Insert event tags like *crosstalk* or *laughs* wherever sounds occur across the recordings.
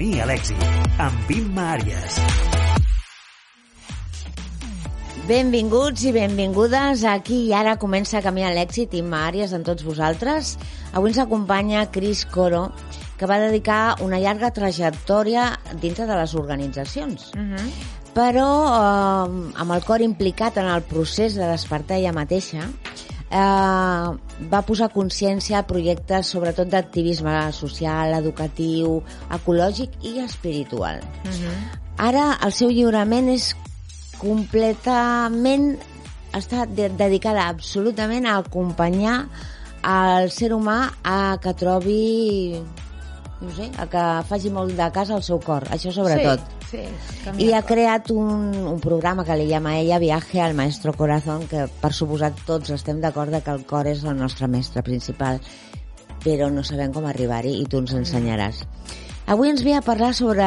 Camí a l'èxit, amb Imma Àries. Benvinguts i benvingudes. Aquí i ara comença Camí a l'èxit, Imma Àries amb tots vosaltres. Avui ens acompanya Cris Coro, que va dedicar una llarga trajectòria dintre de les organitzacions. Uh -huh. Però eh, amb el cor implicat en el procés de despertar ella mateixa, eh, va posar consciència a projectes sobretot d'activisme social, educatiu, ecològic i espiritual. Uh -huh. Ara el seu lliurament és completament està de dedicada absolutament a acompanyar al ser humà a que trobi no sé, a que faci molt de cas al seu cor, això sobretot. Sí, sí. I ha creat un, un programa que li llama ella Viaje al Maestro Corazón, que per suposat tots estem d'acord que el cor és el nostre mestre principal, però no sabem com arribar-hi i tu ens ensenyaràs. Avui ens ve a parlar sobre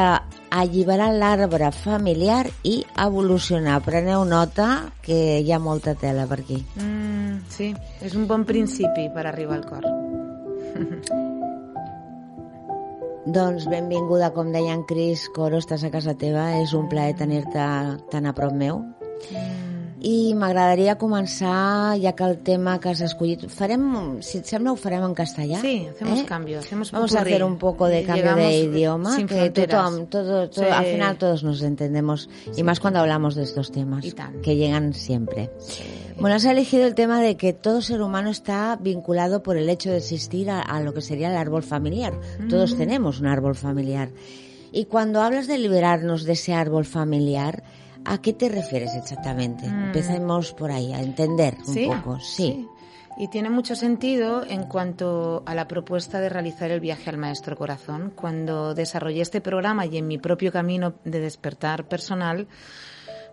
alliberar l'arbre familiar i evolucionar. Preneu nota que hi ha molta tela per aquí. Mm, sí, és un bon principi per arribar al cor. *laughs* Doncs benvinguda, com deia en Cris Coro, estàs a casa teva. És un plaer tenir-te tan a prop meu. Mm. I m'agradaria començar, ja que el tema que has escollit... Farem, si et sembla, ho farem en castellà. Sí, hacemos eh? cambio, hacemos Vamos a hacer un poco de cambio de idioma, que fronteras. tothom, todo, todo, sí. al final todos nos entendemos, sí, y más cuando hablamos de estos temas, que llegan siempre. Sí. Bueno, has elegido el tema de que todo ser humano está vinculado por el hecho de existir a, a lo que sería el árbol familiar. Mm. Todos tenemos un árbol familiar. Y cuando hablas de liberarnos de ese árbol familiar, ¿A qué te refieres exactamente? Mm. Empecemos por ahí, a entender un ¿Sí? poco. Sí. sí. Y tiene mucho sentido en cuanto a la propuesta de realizar el viaje al Maestro Corazón. Cuando desarrollé este programa y en mi propio camino de despertar personal,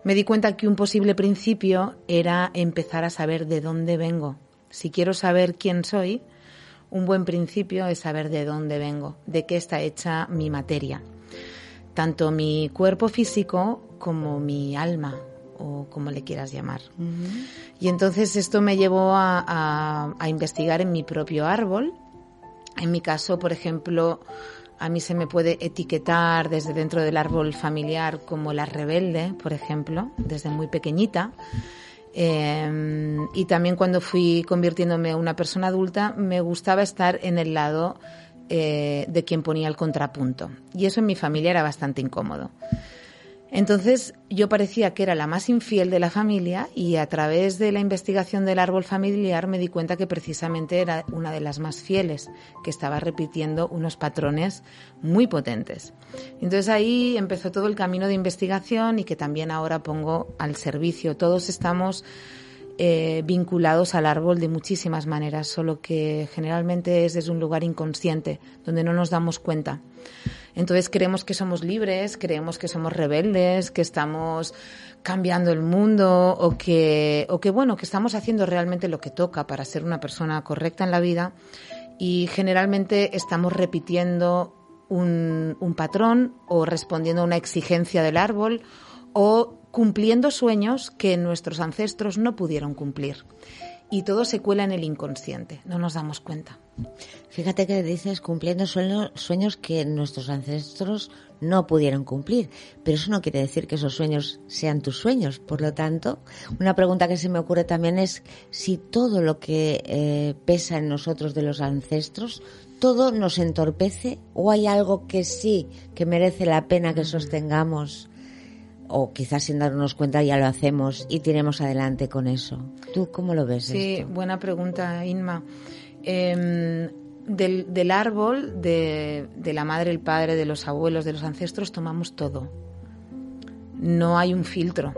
me di cuenta que un posible principio era empezar a saber de dónde vengo. Si quiero saber quién soy, un buen principio es saber de dónde vengo, de qué está hecha mi materia. Tanto mi cuerpo físico como mi alma o como le quieras llamar. Uh -huh. Y entonces esto me llevó a, a, a, investigar en mi propio árbol. En mi caso, por ejemplo, a mí se me puede etiquetar desde dentro del árbol familiar como la rebelde, por ejemplo, desde muy pequeñita. Eh, y también cuando fui convirtiéndome en una persona adulta, me gustaba estar en el lado eh, de quien ponía el contrapunto. Y eso en mi familia era bastante incómodo. Entonces yo parecía que era la más infiel de la familia y a través de la investigación del árbol familiar me di cuenta que precisamente era una de las más fieles, que estaba repitiendo unos patrones muy potentes. Entonces ahí empezó todo el camino de investigación y que también ahora pongo al servicio. Todos estamos eh, vinculados al árbol de muchísimas maneras, solo que generalmente es desde un lugar inconsciente, donde no nos damos cuenta. Entonces creemos que somos libres, creemos que somos rebeldes, que estamos cambiando el mundo o que, o que bueno, que estamos haciendo realmente lo que toca para ser una persona correcta en la vida y generalmente estamos repitiendo un, un patrón o respondiendo a una exigencia del árbol o cumpliendo sueños que nuestros ancestros no pudieron cumplir. Y todo se cuela en el inconsciente, no nos damos cuenta. Fíjate que dices cumpliendo sueños, sueños que nuestros ancestros no pudieron cumplir, pero eso no quiere decir que esos sueños sean tus sueños. Por lo tanto, una pregunta que se me ocurre también es si todo lo que eh, pesa en nosotros de los ancestros, todo nos entorpece o hay algo que sí, que merece la pena que sostengamos o quizás sin darnos cuenta ya lo hacemos y tiremos adelante con eso. ¿Tú cómo lo ves? Sí, esto? buena pregunta, Inma. Eh, del, del, árbol, de, de, la madre, el padre, de los abuelos, de los ancestros, tomamos todo. No hay un filtro.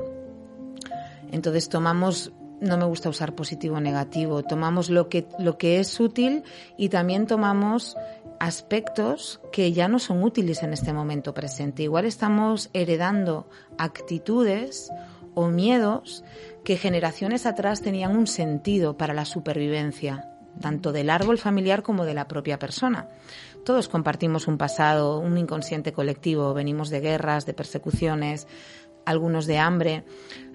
Entonces tomamos, no me gusta usar positivo o negativo, tomamos lo que, lo que es útil y también tomamos aspectos que ya no son útiles en este momento presente. Igual estamos heredando actitudes o miedos que generaciones atrás tenían un sentido para la supervivencia, tanto del árbol familiar como de la propia persona. Todos compartimos un pasado, un inconsciente colectivo, venimos de guerras, de persecuciones, algunos de hambre,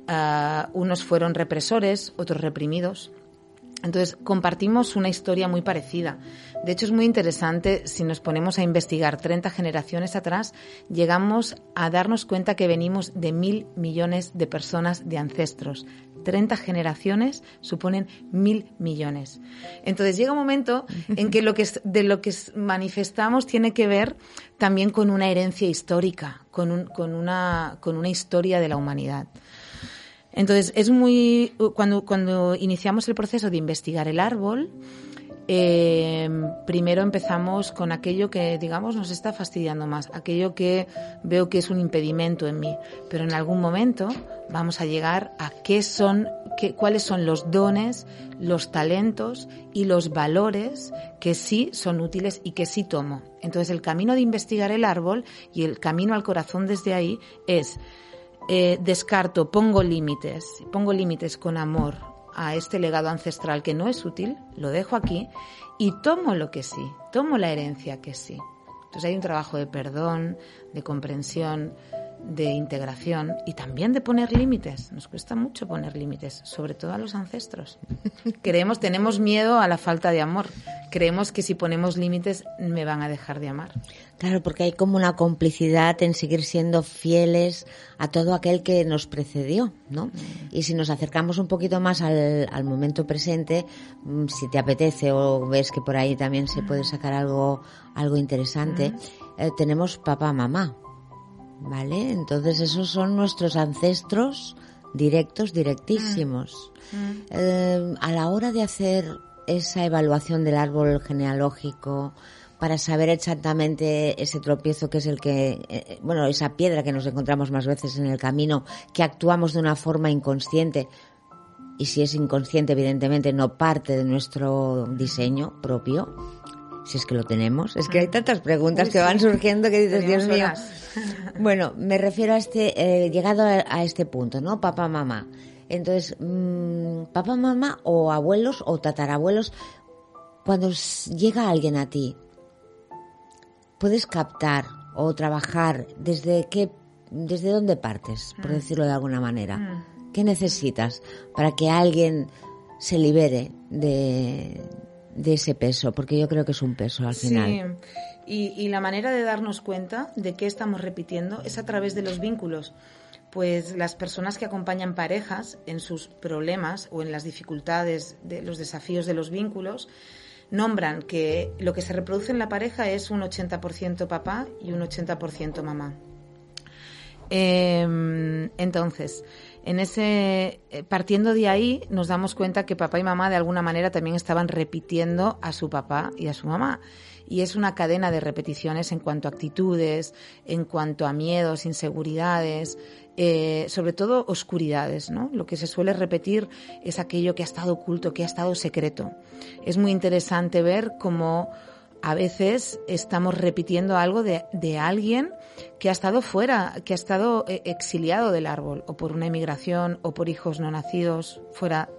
uh, unos fueron represores, otros reprimidos. Entonces, compartimos una historia muy parecida. De hecho, es muy interesante, si nos ponemos a investigar 30 generaciones atrás, llegamos a darnos cuenta que venimos de mil millones de personas, de ancestros. 30 generaciones suponen mil millones. Entonces llega un momento en que, lo que de lo que manifestamos tiene que ver también con una herencia histórica, con, una, con una historia de la humanidad. Entonces, es muy. Cuando, cuando iniciamos el proceso de investigar el árbol, eh, primero empezamos con aquello que, digamos, nos está fastidiando más, aquello que veo que es un impedimento en mí. Pero en algún momento vamos a llegar a qué son, qué, cuáles son los dones, los talentos y los valores que sí son útiles y que sí tomo. Entonces, el camino de investigar el árbol y el camino al corazón desde ahí es eh, descarto, pongo límites, pongo límites con amor a este legado ancestral que no es útil, lo dejo aquí y tomo lo que sí, tomo la herencia que sí. Entonces hay un trabajo de perdón, de comprensión, de integración y también de poner límites. Nos cuesta mucho poner límites, sobre todo a los ancestros. *laughs* Creemos, tenemos miedo a la falta de amor. Creemos que si ponemos límites me van a dejar de amar. Claro, porque hay como una complicidad en seguir siendo fieles a todo aquel que nos precedió, ¿no? Mm. Y si nos acercamos un poquito más al, al momento presente, mm, si te apetece o ves que por ahí también se puede sacar algo, algo interesante, mm. eh, tenemos papá, mamá. ¿Vale? Entonces esos son nuestros ancestros directos, directísimos. Mm. Mm. Eh, a la hora de hacer esa evaluación del árbol genealógico, para saber exactamente ese tropiezo que es el que, eh, bueno, esa piedra que nos encontramos más veces en el camino, que actuamos de una forma inconsciente, y si es inconsciente, evidentemente no parte de nuestro diseño propio, si es que lo tenemos. Es que hay tantas preguntas que van surgiendo que dices, Dios mío. *laughs* Bueno, me refiero a este, eh, llegado a, este punto, ¿no? Papá, mamá. Entonces, mmm, papá, mamá o abuelos o tatarabuelos, cuando llega alguien a ti, puedes captar o trabajar desde qué, desde dónde partes, por mm. decirlo de alguna manera. Mm. ¿Qué necesitas para que alguien se libere de, de ese peso, porque yo creo que es un peso al final. Sí, y, la manera de darnos cuenta de qué estamos repitiendo es a través de los vínculos. Pues las personas que acompañan parejas en sus problemas o en las dificultades, de los desafíos de los vínculos, nombran que lo que se reproduce en la pareja es un 80% papá y un 80% mamá. Em, entonces, en ese, eh, partiendo de ahí, nos damos cuenta que papá y mamá de alguna manera también estaban repitiendo a su papá y a su mamá. Y es una cadena de repeticiones en cuanto a actitudes, en cuanto a miedos, inseguridades, eh, sobre todo oscuridades, ¿no? Lo que se suele repetir es aquello que ha estado oculto, que ha estado secreto. Es muy interesante ver cómo a veces estamos repitiendo algo de, de, alguien que ha estado fuera, que ha estado eh, exiliado del árbol, o por una emigración, o por hijos no nacidos, fuera,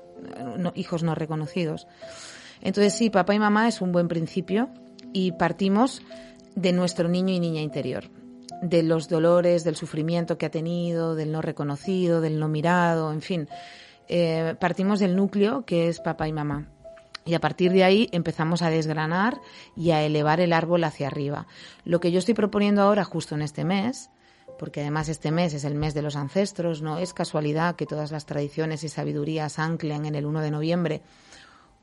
hijos no reconocidos. Entonces sí, papá y mamá es un buen principio y partimos de nuestro niño y niña interior, de los dolores, del sufrimiento que ha tenido, del no reconocido, del no mirado, en fin. Eh, partimos del núcleo que es papá y mamá. Y a partir de ahí empezamos a desgranar y a elevar el árbol hacia arriba. Lo que yo estoy proponiendo ahora, justo en este mes, porque además este mes es el mes de los ancestros, no es casualidad que todas las tradiciones y sabidurías anclen en el 1 de noviembre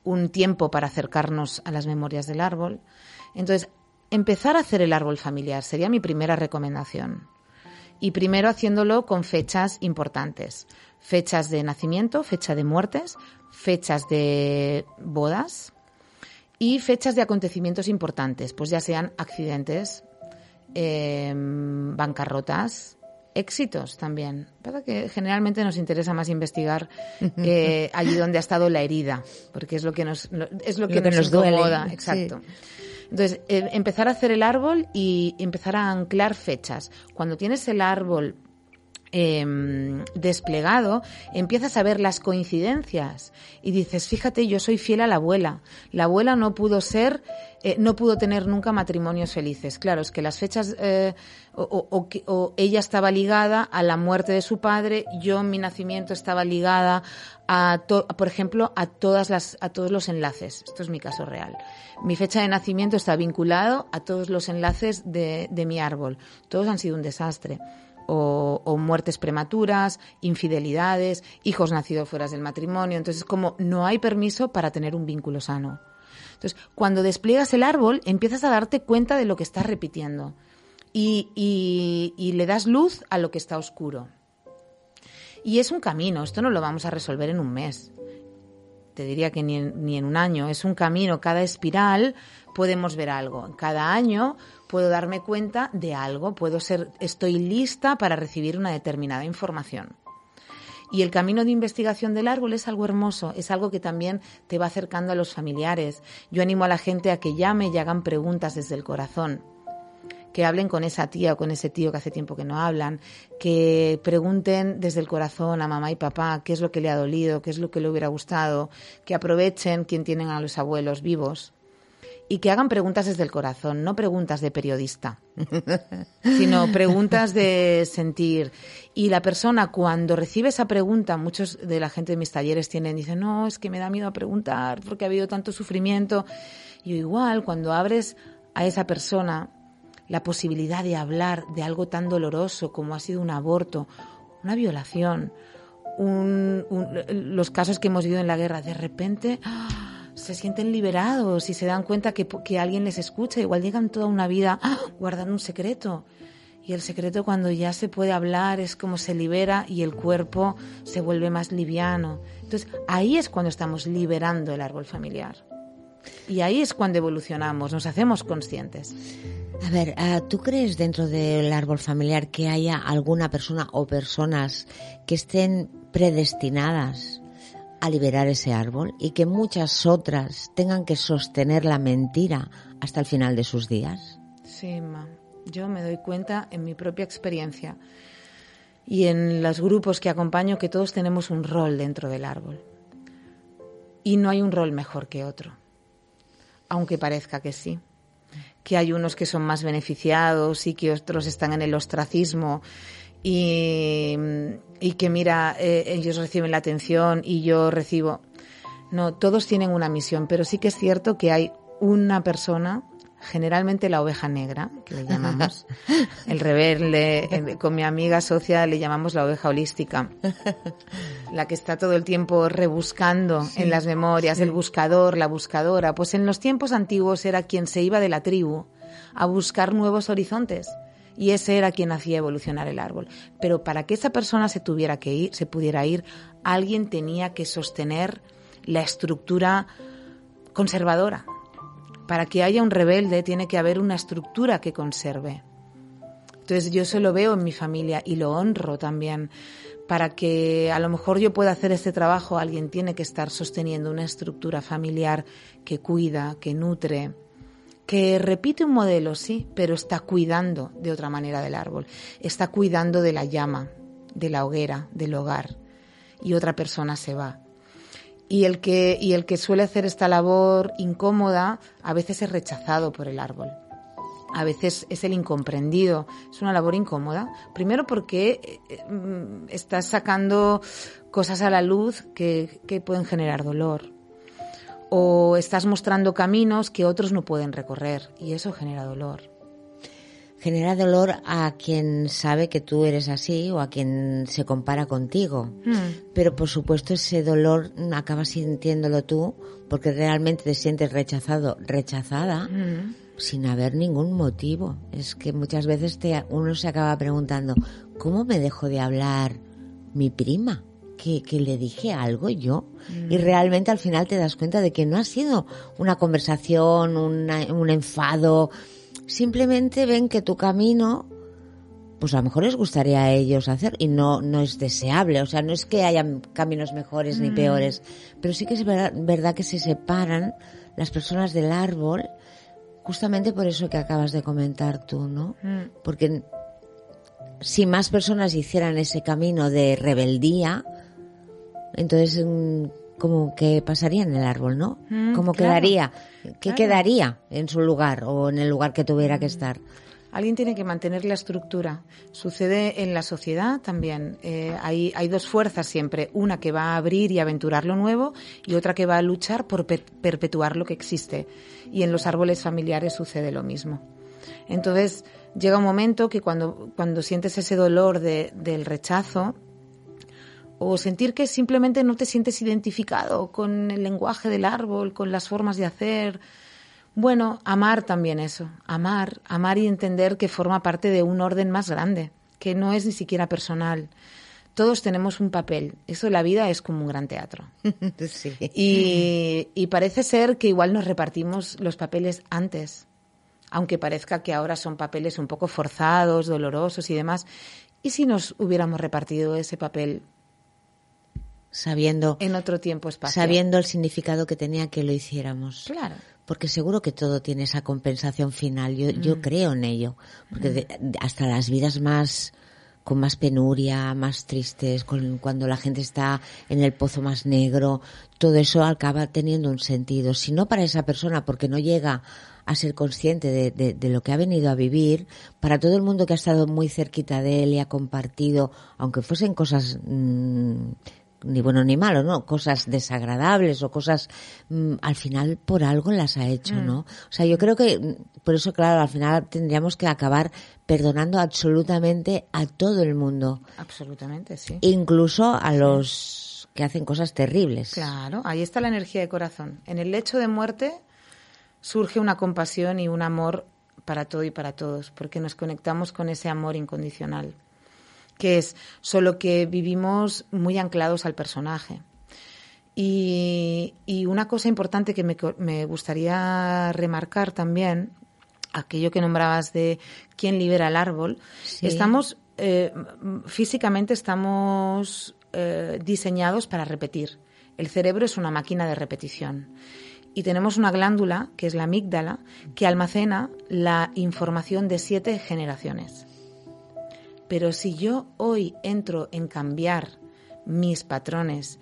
un tiempo para acercarnos a las memorias del árbol. Entonces, empezar a hacer el árbol familiar sería mi primera recomendación. Y primero haciéndolo con fechas importantes. Fechas de nacimiento, fecha de muertes, fechas de bodas y fechas de acontecimientos importantes, pues ya sean accidentes, em, bancarrotas, éxitos también. Para que generalmente nos interesa más investigar eh, allí donde ha estado la herida, porque es lo que nos es lo que, nos, duele. Exacto. Entonces, eh, empezar a hacer el árbol y empezar a anclar fechas. Cuando tienes el árbol em, desplegado, empiezas a ver las coincidencias y dices, fíjate, yo soy fiel a la abuela. La abuela no pudo ser, eh, no pudo tener nunca matrimonios felices. Claro, es que las fechas, eh, o, ella estaba ligada a la muerte de su padre, yo en mi nacimiento estaba ligada a, por ejemplo, a todas las, a todos los enlaces. Esto es mi caso real. Mi fecha de nacimiento está vinculado a todos los enlaces de, de mi árbol. Todos han sido un desastre o, muertes prematuras, infidelidades, hijos nacidos fuera del matrimonio. Entonces, como no hay permiso para tener un vínculo sano. Entonces, cuando despliegas el árbol, empiezas a darte cuenta de lo que estás repitiendo y, le das luz a lo que está oscuro. Y es un camino, esto no lo vamos a resolver en un mes te diría que ni en, ni en, un año, es un camino, cada espiral podemos ver algo. Cada año puedo darme cuenta de algo, puedo ser, estoy lista para recibir una determinada información. Y el camino de investigación del árbol es algo hermoso, es algo que también te va acercando a los familiares. Yo animo a la gente a que llame y hagan preguntas desde el corazón que hablen con esa tía o con ese tío que hace tiempo que no hablan, que pregunten desde el corazón a mamá y papá qué es lo que le ha dolido, qué es lo que le hubiera gustado, que aprovechen quien tienen a los abuelos vivos y que hagan preguntas desde el corazón, no preguntas de periodista, *laughs* sino preguntas de sentir. Y la persona cuando recibe esa pregunta, muchos de la gente de mis talleres tienen, dicen, no, es que me da miedo a preguntar porque ha habido tanto sufrimiento. Y igual, cuando abres a esa persona la posibilidad de hablar de algo tan doloroso como ha sido un aborto, una violación, los casos que hemos vivido en la guerra, de repente ¡ah! se sienten liberados y se dan cuenta que, que, alguien les escucha. Igual llegan toda una vida ¡ah! guardando un secreto. Y el secreto cuando ya se puede hablar es como se libera y el cuerpo se vuelve más liviano. Entonces ahí es cuando estamos liberando el árbol familiar. Y ahí es cuando evolucionamos, nos hacemos conscientes. A ver, ah, ¿tú crees dentro del árbol familiar que haya alguna persona o personas que estén predestinadas a liberar ese árbol y que muchas otras tengan que sostener la mentira hasta el final de sus días? Sí, ma. Yo me doy cuenta en mi propia experiencia y en los grupos que acompaño que todos tenemos un rol dentro del árbol. Y no hay un rol mejor que otro, aunque parezca que sí que hay unos que son más beneficiados y que otros están en el ostracismo y, que mira, eh, ellos reciben la atención y yo recibo. No, todos tienen una misión, pero sí que es cierto que hay una persona generalmente la oveja negra, que le llamamos, *laughs* el rebelde, con mi amiga socia le llamamos la oveja holística, la que está todo el tiempo rebuscando en las memorias, el buscador, la buscadora, pues en los tiempos antiguos era quien se iba de la tribu a buscar nuevos horizontes y ese era quien hacía evolucionar el árbol. Pero para que esa persona se tuviera que ir, se pudiera ir, alguien tenía que sostener la estructura conservadora, para que haya un rebelde tiene que haber una estructura que conserve. Entonces yo eso lo veo en mi familia y lo honro también. Para que a lo mejor yo pueda hacer este trabajo, alguien tiene que estar sosteniendo una estructura familiar que cuida, que nutre, que repite un modelo, sí, pero está cuidando de otra manera del árbol, está cuidando de la llama, de la hoguera, del hogar, y otra persona se va y el que y el que suele hacer esta labor incómoda a veces es rechazado por el árbol. A veces es el incomprendido. Es una labor incómoda. Primero porque eh, mm, estás sacando cosas a la luz que, que pueden generar dolor. O estás mostrando caminos que otros no pueden recorrer y eso genera dolor genera dolor a quien sabe que tú eres así o a quien se compara contigo. Hmm. Pero por supuesto ese dolor acabas sintiéndolo tú porque realmente te sientes rechazado, rechazada, hmm. sin haber ningún motivo. Es que muchas veces te, uno se acaba preguntando, ¿cómo me dejó de hablar mi prima? Que, que, le dije algo yo y hmm. realmente al final te das cuenta de que no ha sido una conversación, un enfado, simplemente ven que tu camino, pues a lo mejor les gustaría a ellos hacer y no, no es deseable. O sea, no es que hayan caminos mejores ni mm. peores, pero sí que es verdad, que se separan las personas del árbol justamente por eso que acabas de comentar tú, ¿no? Mm. Porque si más personas hicieran ese camino de rebeldía, entonces mm, como que pasaría en el árbol, ¿no? Mm, ¿Cómo claro, quedaría? ¿Qué claro. quedaría en su lugar o en el lugar que tuviera que estar? Alguien tiene que mantener la estructura. Sucede en la sociedad también. Eh, hay, hay dos fuerzas siempre. Una que va a abrir y aventurar lo nuevo y otra que va a luchar por per- perpetuar lo que existe. Y en los árboles familiares sucede lo mismo. Entonces llega un momento que cuando, cuando sientes ese dolor de- del rechazo o sentir que simplemente no te sientes identificado con el lenguaje del árbol, con las formas de hacer, bueno, amar también eso, amar, amar y entender que forma parte de un orden más grande, que no es ni siquiera personal. Todos tenemos un papel, eso la vida es como un gran teatro. *laughs* sí. Y, y parece ser que igual nos repartimos los papeles antes, aunque parezca que ahora son papeles un poco forzados, dolorosos y demás. ¿Y si nos hubiéramos repartido ese papel Sabiendo, en otro tiempo espacio? sabiendo el significado que tenía que lo hiciéramos. Claro. Porque seguro que todo tiene esa compensación final. Yo, yo creo en ello. Porque de- de- hasta las vidas más con más penuria, más tristes, con, cuando la gente está en el pozo más negro, todo eso acaba teniendo un sentido. Si no para esa persona, porque no llega a ser consciente de, de- de lo que ha venido a vivir, para todo el mundo que ha estado muy cerquita de él y ha compartido, aunque fuesen cosas mm, ni bueno ni malo, ¿no? Cosas desagradables o cosas, mm, al final por algo las ha hecho, ¿no? O sea, yo creo que, mm, por eso, claro, al final tendríamos que acabar perdonando absolutamente a todo el mundo, Absolutamente, sí. incluso a los que hacen cosas terribles. Claro, ahí está la energía de corazón. En el lecho de muerte surge una compasión y un amor para todo y para todos, porque nos conectamos con ese amor incondicional, que es solo que vivimos muy anclados al personaje. Y, y una cosa importante que me, me gustaría remarcar también, aquello que nombrabas de quién libera el árbol, Sí. estamos, eh, físicamente estamos eh, diseñados para repetir. El cerebro es una máquina de repetición. Y tenemos una glándula, que es la amígdala, que almacena la información de siete generaciones. Pero si yo hoy entro en cambiar mis patrones,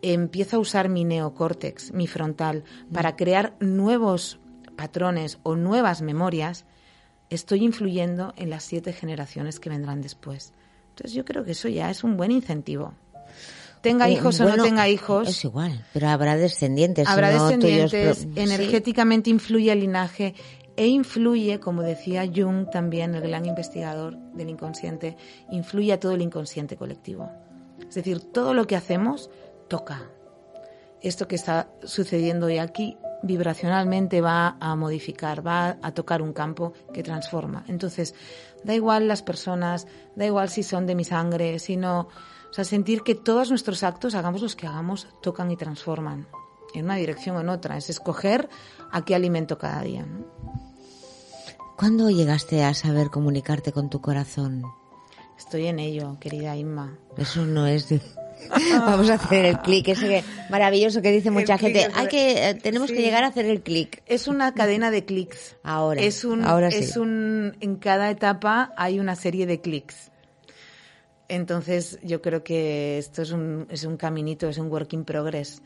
empiezo a usar mi neocórtex, mi frontal, para crear nuevos patrones o nuevas memorias, estoy influyendo en las siete generaciones que vendrán después. Entonces yo creo que eso ya es un buen incentivo. Tenga Eh, hijos o no tenga hijos, Es igual, pero habrá descendientes. habrá tuyos descendientes, sí. energéticamente influye el linaje e influye, como decía Jung también, el gran investigador del inconsciente, influye a todo el inconsciente colectivo. Es decir, todo lo que hacemos toca. Esto que está sucediendo hoy aquí vibracionalmente va a modificar, va a tocar un campo que transforma. Entonces, da igual las personas, da igual si son de mi sangre, si no... O sea, sentir que todos nuestros actos, hagamos los que hagamos, tocan y transforman en una dirección o en otra. Es escoger a qué alimento cada día. ¿Cuándo llegaste a saber comunicarte con tu corazón? Estoy en ello, querida Inma. Eso no es de... *laughs* Vamos a hacer el clic, ese que maravilloso que dice mucha gente. Hay que, eh, tenemos sí. que llegar a hacer el clic. Es una cadena de clics. Ahora, Es un, ahora sí. es un, en cada etapa hay una serie de clics. Entonces, yo creo que esto es un, es un caminito, es un work in progress.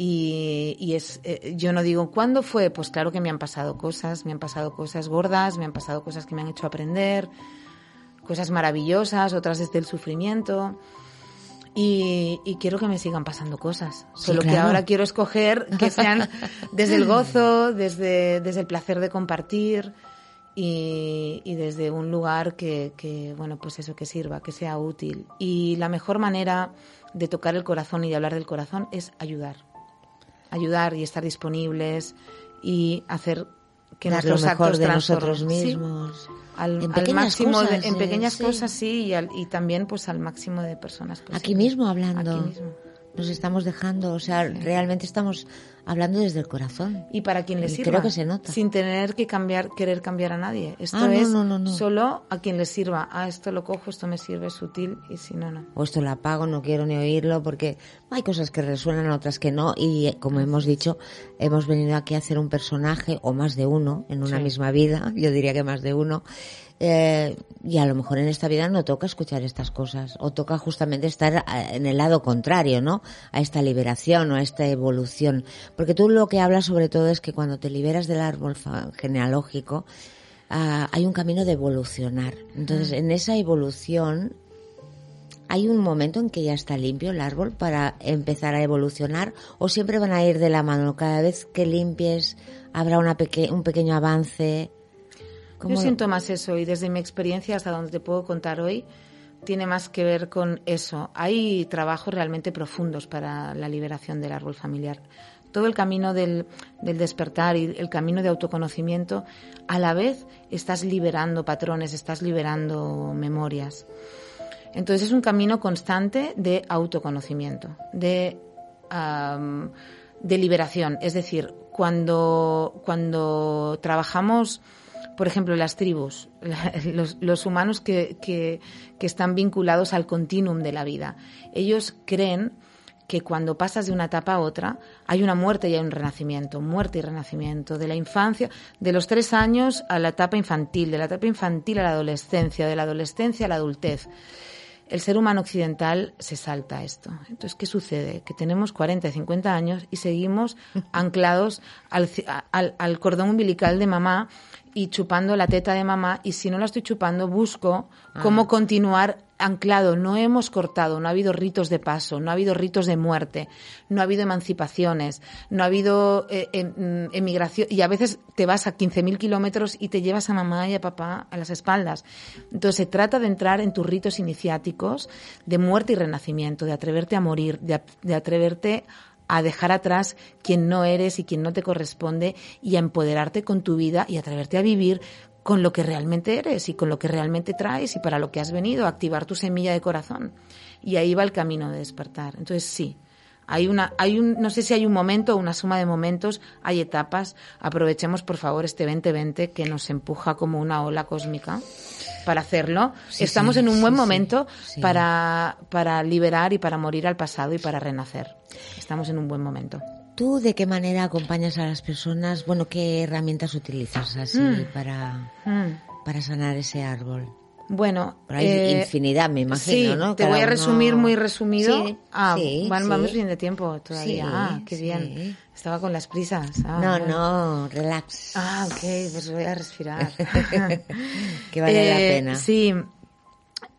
Y, y es, eh, yo no digo, ¿cuándo fue? Pues claro que me han pasado cosas, me han pasado cosas gordas, me han pasado cosas que me han hecho aprender, cosas maravillosas, otras desde el sufrimiento. Y, y quiero que me sigan pasando cosas. Sí, Solo que claro. ahora quiero escoger que sean desde el gozo, desde, desde el placer de compartir y, y desde un lugar que, que, bueno, pues eso, que sirva, que sea útil. Y la mejor manera de tocar el corazón y de hablar del corazón es ayudar. Ayudar y estar disponibles y hacer que Dar lo nuestros mejor actos de nosotros Sí, mismos. al, En al máximo de- cosas, en eh, pequeñas sí. cosas sí y, al- y también pues al máximo de personas Aquí mismo hablando. Aquí mismo. Nos estamos dejando, o sea, realmente estamos hablando desde el corazón. y para quien le sirva creo que se nota. sin tener que cambiar querer cambiar a nadie esto Ah, es no, no, no. solo a quien le sirva ah esto lo cojo esto me sirve es sutil y si no no o esto lo apago, no quiero ni oírlo, porque hay cosas que resuenan, otras que no, y eh, como hemos dicho, hemos venido aquí a hacer un personaje, o más de uno, en una Sí. misma vida, *laughs* yo diría que más de uno, eh, y a lo mejor en esta vida no toca escuchar estas cosas, o toca justamente estar eh, en el lado contrario, ¿no? A esta liberación o a esta evolución. Porque tú lo que hablas sobre todo es que cuando te liberas del árbol genealógico, ah, hay un camino de evolucionar. Entonces, en esa evolución ¿Hay un momento en que ya está limpio el árbol para empezar a evolucionar o siempre van a ir de la mano? Cada vez que limpies habrá una un pequeño avance. Yo siento más eso y desde mi experiencia hasta donde te puedo contar hoy tiene más que ver con eso. Hay trabajos realmente profundos para la liberación del árbol familiar. Todo el camino del, del despertar y el camino de autoconocimiento, a la vez estás liberando patrones, estás liberando memorias. Entonces es un camino constante de autoconocimiento, de, de liberación. Es decir, cuando, cuando trabajamos, por ejemplo, las tribus, *laughs* los, humanos que, que, están vinculados al continuum de la vida, ellos creen que cuando pasas de una etapa a otra hay una muerte y hay un renacimiento, muerte y renacimiento, de la infancia, de los tres años a la etapa infantil, de la etapa infantil a la adolescencia, de la adolescencia a la adultez el ser humano occidental se salta esto. Entonces, ¿qué sucede? Que tenemos 40, 50 años y seguimos *laughs* anclados al, al, cordón umbilical de mamá y chupando la teta de mamá y si no la estoy chupando busco cómo ah. continuar anclado, no hemos cortado, no ha habido ritos de paso, no ha habido ritos de muerte, no ha habido emancipaciones, no ha habido eh, em, emigración y a veces te vas a 15.000 kilómetros y te llevas a mamá y a papá a las espaldas. Entonces se trata de entrar en tus ritos iniciáticos de muerte y renacimiento, de atreverte a morir, de, de atreverte a dejar atrás quien no eres y quien no te corresponde y a empoderarte con tu vida y atreverte a vivir con lo que realmente eres y con lo que realmente traes y para lo que has venido, a activar tu semilla de corazón. Y ahí va el camino de despertar. Entonces sí, hay una, hay un, no sé si hay un momento o una suma de momentos, hay etapas. Aprovechemos por favor este 2020 que nos empuja como una ola cósmica para hacerlo. Estamos en un buen momento para, para liberar y para morir al pasado y para renacer. Estamos en un buen momento. ¿Tú de qué manera acompañas a las personas? Bueno, ¿qué herramientas utilizas así mm. para, mm. para sanar ese árbol? Bueno, hay eh, infinidad, me imagino, sí, ¿no? Te voy a resumir muy resumido. Sí, ah, vamos bien de tiempo todavía. ah, qué bien. Estaba con las prisas. Ah, no, no, relax. Ah, ok, pues voy a respirar. *laughs* que vale la eh, pena. Sí.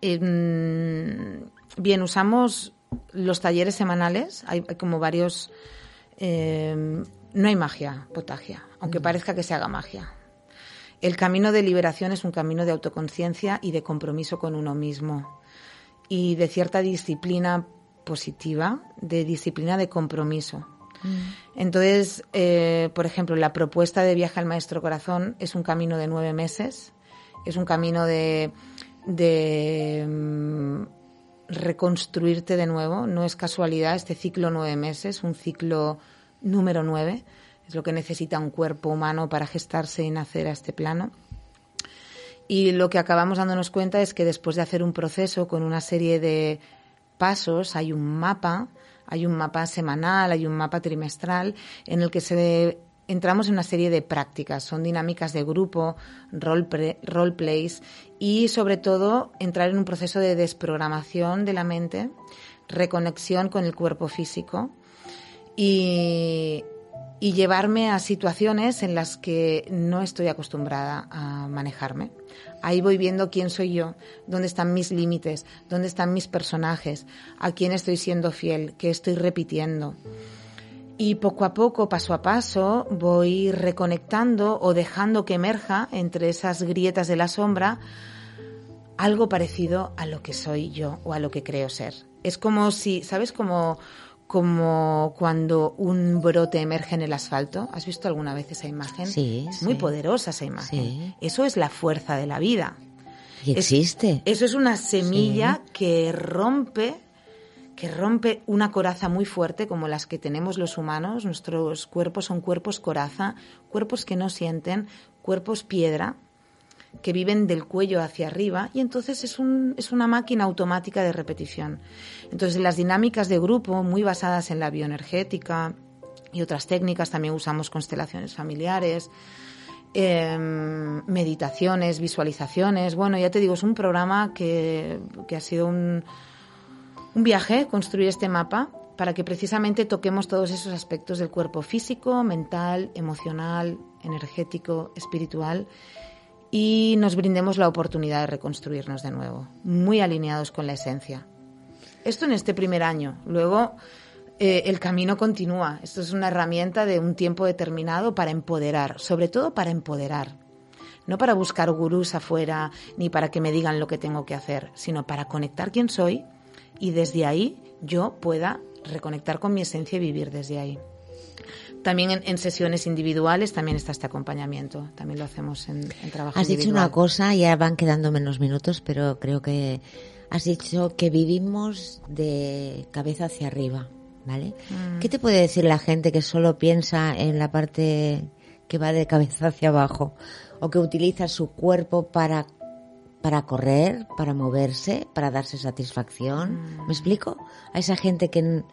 Em, bien, usamos los talleres semanales. hay como varios Em, no hay magia, potagia, aunque mm. parezca que se haga magia. El camino de liberación es un camino de autoconciencia y de compromiso con uno mismo y de cierta disciplina positiva, de disciplina de compromiso. Mm. Entonces, eh, por ejemplo, la propuesta de viaje al maestro corazón es un camino de nueve meses, es un camino de, de mm, reconstruirte de nuevo. No es casualidad este ciclo nueve meses, un ciclo número nueve. Es lo que necesita un cuerpo humano para gestarse y nacer a este plano. Y lo que acabamos dándonos cuenta es que después de hacer un proceso con una serie de pasos, hay un mapa, hay un mapa semanal, hay un mapa trimestral en el que entramos en una serie de prácticas, son dinámicas de grupo, role, role plays y sobre todo entrar en un proceso de desprogramación de la mente, reconexión con el cuerpo físico y, y llevarme a situaciones en las que no estoy acostumbrada a manejarme. Ahí voy viendo quién soy yo, dónde están mis límites, dónde están mis personajes, a quién estoy siendo fiel, qué estoy repitiendo. Y poco a poco, paso a paso, voy reconectando o dejando que emerja entre esas grietas de la sombra algo parecido a lo que soy yo o a lo que creo ser. Es como si, ¿sabes? Como, como cuando un brote emerge en el asfalto. ¿Has visto alguna vez esa imagen? Sí. Es muy poderosa esa imagen. Eso es la fuerza de la vida. Y existe. eso es una semilla que rompe que rompe una coraza muy fuerte como las que tenemos los humanos. Nuestros cuerpos son cuerpos coraza, cuerpos que no sienten, cuerpos piedra, que viven del cuello hacia arriba y entonces es, un, es una máquina automática de repetición. Entonces las dinámicas de grupo, muy basadas en la bioenergética y otras técnicas, también usamos constelaciones familiares, em, meditaciones, visualizaciones. Bueno, ya te digo, es un programa que, que ha sido un, un viaje construir este mapa para que precisamente toquemos todos esos aspectos del cuerpo físico, mental, emocional, energético, espiritual y nos brindemos la oportunidad de reconstruirnos de nuevo, muy alineados con la esencia. Esto en este primer año. Luego eh, el camino continúa. Esto es una herramienta de un tiempo determinado para empoderar, sobre todo para empoderar. No para buscar gurús afuera ni para que me digan lo que tengo que hacer, sino para conectar quién soy y desde ahí yo pueda reconectar con mi esencia y vivir desde ahí. También en, sesiones individuales también está este acompañamiento. También lo hacemos en, en trabajo Has dicho una cosa, ya van quedando menos minutos, pero creo que has dicho que vivimos de cabeza hacia arriba, ¿vale? Mm. ¿Qué te puede decir la gente que solo piensa en la parte que va de cabeza hacia abajo o que utiliza su cuerpo para para correr, para moverse, para darse satisfacción. ¿Me mm. explico? A esa gente que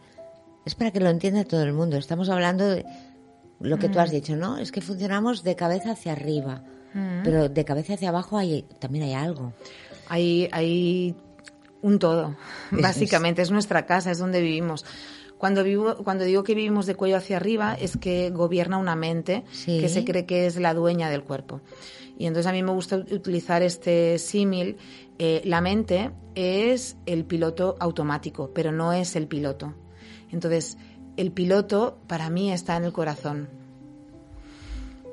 es para que lo entienda todo el mundo. Estamos hablando de lo que tú has mm. dicho, ¿no? Es que funcionamos de cabeza hacia arriba, mm. pero de cabeza hacia abajo hay, también hay algo. Hay, hay un todo, *laughs* básicamente. Es. nuestra casa, es donde vivimos. Cuando, vivo, cuando digo que vivimos de cuello hacia arriba es que gobierna una mente que se cree que es la dueña del cuerpo. Y entonces a mí me gusta utilizar este símil. Eh, la mente es el piloto automático, pero no es el piloto. Entonces, el piloto para mí está en el corazón.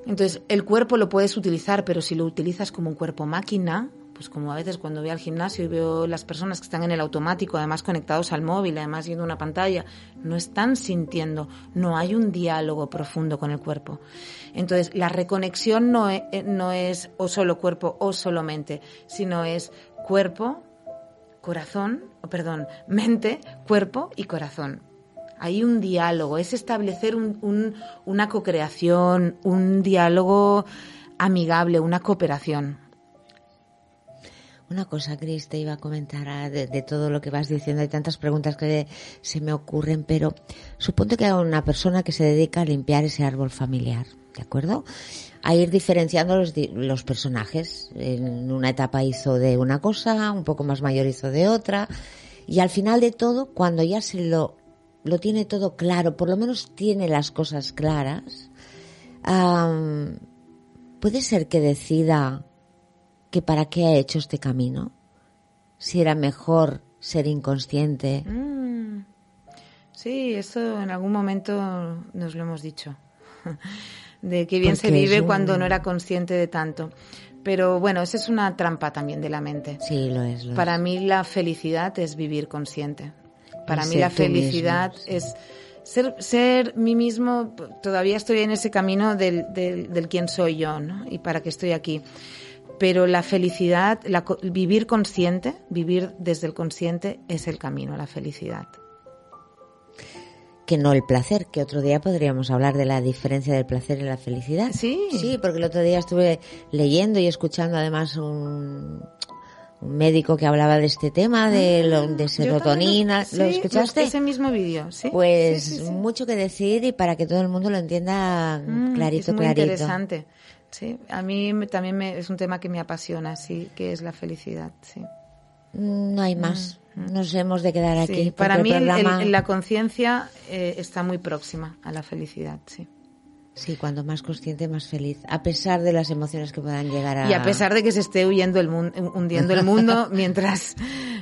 Entonces, el cuerpo lo puedes utilizar, pero si lo utilizas como un cuerpo máquina, pues como a veces cuando voy al gimnasio y veo las personas que están en el automático, además conectados al móvil, además viendo una pantalla, no están sintiendo, no hay un diálogo profundo con el cuerpo. Entonces, la reconexión no es, eh, no es o solo cuerpo o solo mente, sino es cuerpo, corazón, o perdón, mente, cuerpo y corazón. Hay un diálogo, es establecer un, un, una co-creación, un diálogo amigable, una cooperación. Una cosa, Cris, te iba a comentar ah, de, todo lo que vas diciendo. Hay tantas preguntas que se me ocurren, pero suponte que hay una persona que se dedica a limpiar ese árbol familiar, ¿de acuerdo? A ir diferenciando los, los personajes. En una etapa hizo de una cosa, un poco más mayor hizo de otra. Y al final de todo, cuando ya se lo, lo tiene todo claro, por lo menos tiene las cosas claras, puede ser que decida que para qué ha hecho este camino. Si era mejor ser inconsciente. Mm. Sí, eso en algún momento nos lo hemos dicho. *laughs* de que bien se vive cuando no era consciente de tanto. Pero bueno, esa es una trampa también de la mente. Sí, lo es. Para mí la felicidad es vivir consciente. Para mí la felicidad es ser, ser mí mismo. Todavía estoy en ese camino del, del, del quién soy yo, ¿no? Y para qué estoy aquí pero la felicidad, la, vivir consciente, vivir desde el consciente es el camino a la felicidad. Que no el placer, que otro día podríamos hablar de la diferencia del placer y la felicidad. Sí. Sí, porque el otro día estuve leyendo y escuchando además un, médico que hablaba de este tema, de, lo, de serotonina. ¿Lo, escuchaste? Ese mismo vídeo, sí. Pues mucho que decir y para que todo el mundo lo entienda mm, clarito, es muy interesante. Sí, a mí también me, es un tema que me apasiona, sí, que es la felicidad, sí. No hay más. Mm, mm. Nos hemos de quedar aquí. Para mí la conciencia eh, está muy próxima a la felicidad, sí. Sí, cuando más consciente, más feliz, a pesar de las emociones que puedan llegar a... Y a pesar de que se esté huyendo el mundo, hundiendo el mundo *laughs* mientras,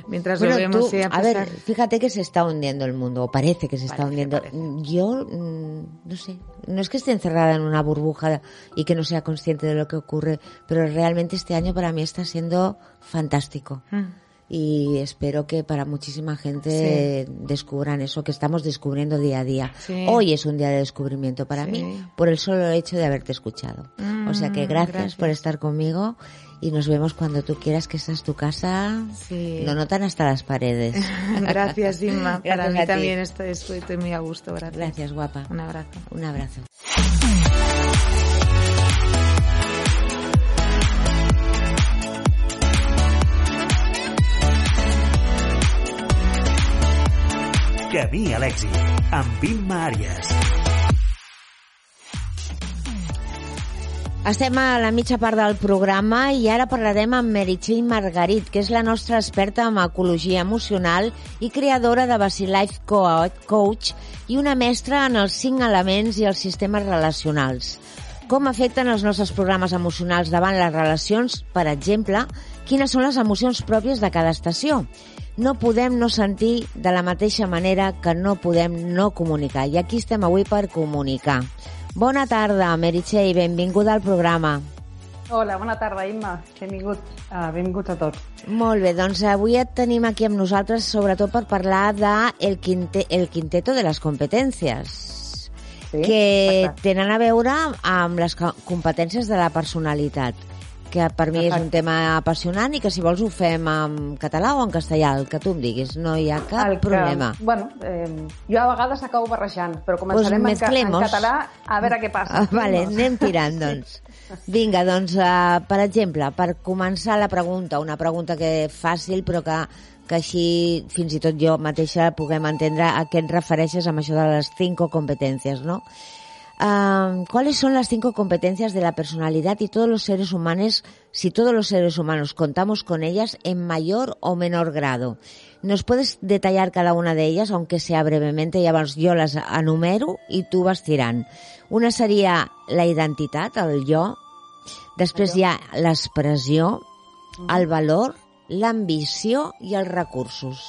mientras lo vemos. a, ver, fíjate que se está hundiendo el mundo, o parece que se está hundiendo. Yo, mm, no sé, no es que esté encerrada en una burbuja y que no sea consciente de lo que ocurre, pero realmente este año para mí está siendo fantástico. Mm y espero que para muchísima gente descubran eso que estamos descubriendo día a día. Hoy es un día de descubrimiento para mí por el solo hecho de haberte escuchado. o sea que mm, gracias, por estar conmigo y nos vemos cuando tú quieras que esta es tu casa. Lo notan hasta las paredes. *laughs* gracias, Inma. para mí también estoy, estoy, muy a gusto. Gracias. Gracias, guapa. Un abrazo. Un abrazo. Camí a l'èxit, amb Imma Àries. Estem a la mitja part del programa i ara parlarem amb Meritxell Margarit, que és la nostra experta en ecologia emocional i creadora de Basilife Coach i una mestra en els cinc elements i els sistemes relacionals. Com afecten els nostres programes emocionals davant les relacions? Per exemple, quines són les emocions pròpies de cada estació? No podem no sentir de la mateixa manera que no podem no comunicar. I aquí estem avui per comunicar. Bona tarda, Meritxell, benvinguda al programa. Hola, bona tarda, Imma. Benvingut, uh, benvinguts a tots. Molt bé, doncs avui et tenim aquí amb nosaltres sobretot per parlar de el, quinte, el quinteto de les competències Sí, que exacte. tenen a veure amb les co- competències de la personalitat que per mi és un tema apassionant i que si vols ho fem en català o en castellà, el que tu em diguis, no hi ha cap El que- problema. Bueno, eh, jo a vegades acabo barrejant, però començarem en, ca en mezclemos. català a veure què passa. Ah, vale, anem tirant, doncs. Vinga, doncs, uh, per exemple, per començar la pregunta, una pregunta que fàcil, però que, que així fins i tot jo mateixa puguem entendre a què et refereixes amb això de les cinco competències, ¿no? Uh, ¿Cuáles son las cinco competencias de la personalidad y todos los seres humanos, si todos los seres humanos contamos con ellas en mayor o menor grado? ¿Nos puedes detallar cada una de ellas, aunque sea brevemente? Y llavors jo les enumero i tu vas tirant. Una seria la identitat, el jo. Després hi ha l'expressió, el valor, l'ambició i els recursos.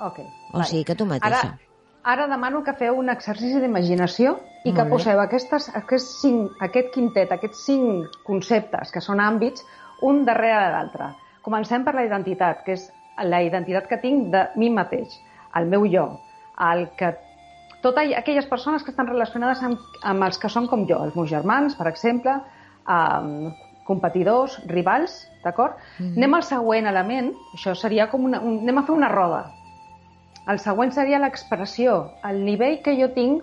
Ok, O sigui que tu mateixa. Ara, ara demano que feu un exercici d'imaginació i que poseu aquestes, aquests cinc, aquest quintet, aquests cinc conceptes, que són àmbits, un darrere de l'altre. Comencem per la identitat, que és la identitat que tinc de mi mateix, el meu jo, el que totes aquelles persones que estan relacionades amb, amb els que són com jo, els meus germans, per exemple, um, competidors, rivals, d'acord? Mm -hmm. Anem al següent element, això seria com una... Un, anem a fer una roda. El següent seria l'expressió, el nivell que jo tinc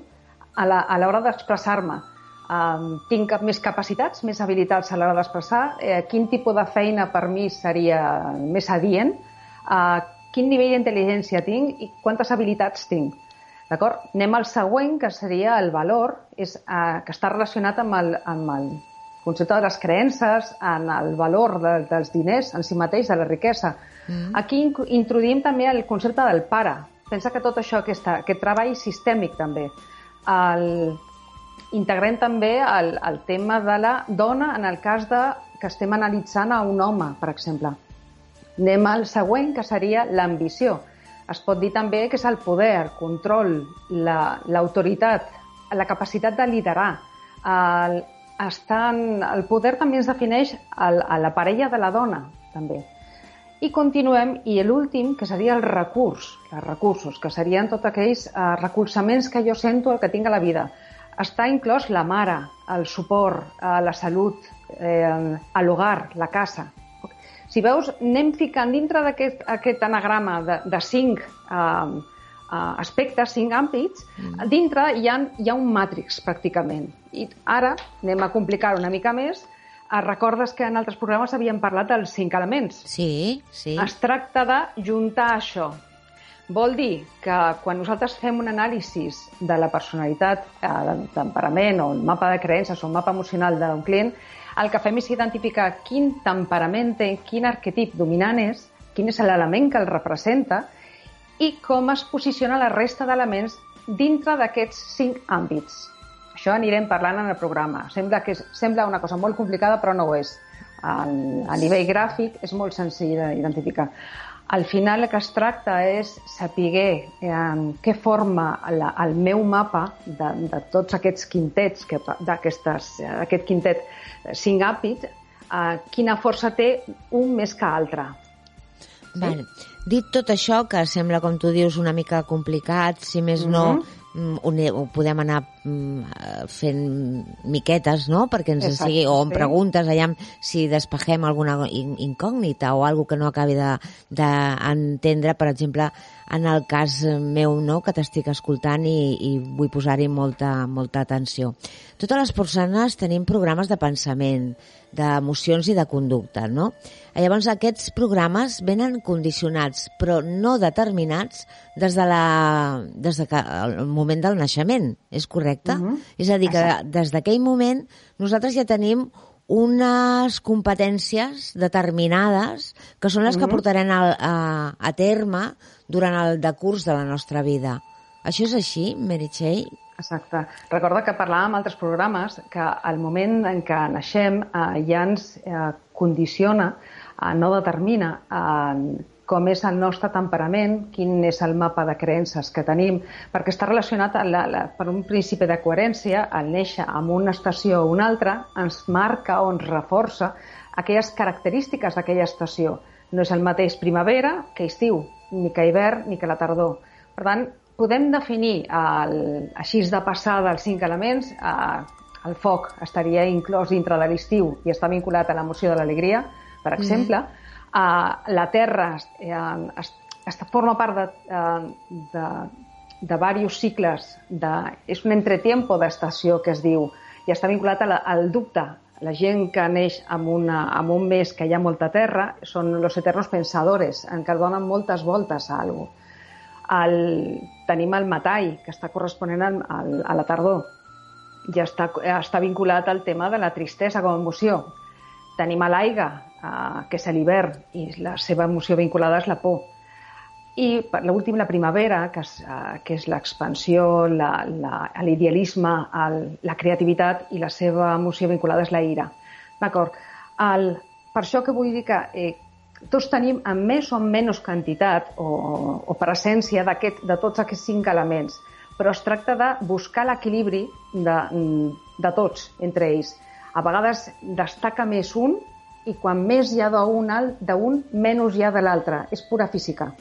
a l'hora d'expressar-me. Um, tinc cap- més capacitats, més habilitats a l'hora d'expressar, eh, quin tipus de feina per mi seria més adient, uh, quin nivell d'intel·ligència tinc i quantes habilitats tinc. D'acord? Anem al següent, que seria el valor, és, uh, que està relacionat amb el, amb el concepte de les creences, en el valor de, dels diners en si mateix, de la riquesa. Mm. Aquí introduïm també el concepte del pare. Pensa que tot això, aquesta, aquest treball sistèmic també. El, integrem també el, el tema de la dona en el cas de que estem analitzant a un home, per exemple. Anem al següent, que seria l'ambició. Es pot dir també que és el poder, control, la- l'autoritat, la, capacitat de liderar. El, estar en, el poder també ens defineix a la parella de la dona, també. I continuem, i l'últim, que seria el recurs, els recursos, que serien tots aquells eh, recolzaments que jo sento, el que tinc a la vida. Està inclòs la mare, el suport, eh, la salut, eh, l'hogar, la casa. Si veus, anem ficant dintre d'aquest aquest anagrama de, de cinc eh, eh, aspectes, cinc àmbits, mm. dintre hi ha, hi ha un màtrix, pràcticament. I ara anem a complicar una mica més. Eh, recordes que en altres programes havíem parlat dels cinc elements? Sí, sí. Es tracta de juntar això. Vol dir que quan nosaltres fem un anàlisi de la personalitat, eh, del temperament o el mapa de creences o el mapa emocional d'un client, el que fem és identificar quin temperament té, quin arquetip dominant és, quin és l'element que el representa i com es posiciona la resta d'elements dintre d'aquests cinc àmbits. Això anirem parlant en el programa. Sembla que és, sembla una cosa molt complicada, però no ho és. A, a nivell gràfic és molt senzill d'identificar. Al final el que es tracta és saber eh, què forma la, el meu mapa de, de tots aquests quintets, d'aquest quintet eh, cinc àmbits, eh, quina força té un més que altre. Vale. Dit tot això, que sembla, com tu dius, una mica complicat, si més no, mm, ho, ne- ho podem anar mm, eh, fent miquetes, no?, perquè ens Exacte, sigui, o amb sí. preguntes, allà si despejem alguna in- incògnita o alguna que no acabi d'entendre, de, d'entendre, per exemple, en el cas meu, no?, que t'estic escoltant i, i vull posar-hi molta, molta atenció. Totes les persones tenim programes de pensament, d'emocions i de conducta, no? Llavors, aquests programes venen condicionats, però no determinats des de la, des de que, el moment del naixement, és correcte? Mhm. És a dir, que des d'aquell moment nosaltres ja tenim unes competències determinades que són les que Mhm. portarem a, a, a terme durant el decurs de la nostra vida. Això és així, Meritxell? Exacte. Recorda que parlàvem en altres programes que al moment en què naixem eh, ja ens eh, condiciona, eh, no determina eh, com és el nostre temperament, quin és el mapa de creences que tenim, perquè està relacionat a la, la, per un principi de coherència, al néixer en una estació o una altra, ens marca o ens reforça aquelles característiques d'aquella estació. No és el mateix primavera que estiu, ni que hivern, ni que la tardor. Per tant, podem definir el, així de passada els cinc elements. Eh, el foc estaria inclòs dintre de l'estiu i està vinculat a l'emoció de l'alegria, per exemple. Mm. Eh, la terra eh, es, es, forma part de, eh, de, de diversos cicles, de, és un entretiempo d'estació que es diu, i està vinculat la, al dubte. La gent que neix amb, una, amb un mes que hi ha molta terra són los eternos pensadores, en què donen moltes voltes a alguna cosa el, tenim el metall, que està corresponent al, al, a la tardor, i està, està vinculat al tema de la tristesa com a emoció. Tenim l'aigua, que és l'hivern, i la seva emoció vinculada és la por. I per l'últim, la primavera, que és, eh, que és l'expansió, l'idealisme, la, creativitat, i la seva emoció vinculada és la ira. D'acord? Per això que vull dir que eh, tots tenim en més o en menys quantitat o, o presència de tots aquests cinc elements, però es tracta de buscar l'equilibri de, de tots entre ells. A vegades destaca més un i quan més hi ha d'un, menys hi ha de l'altre. És pura física.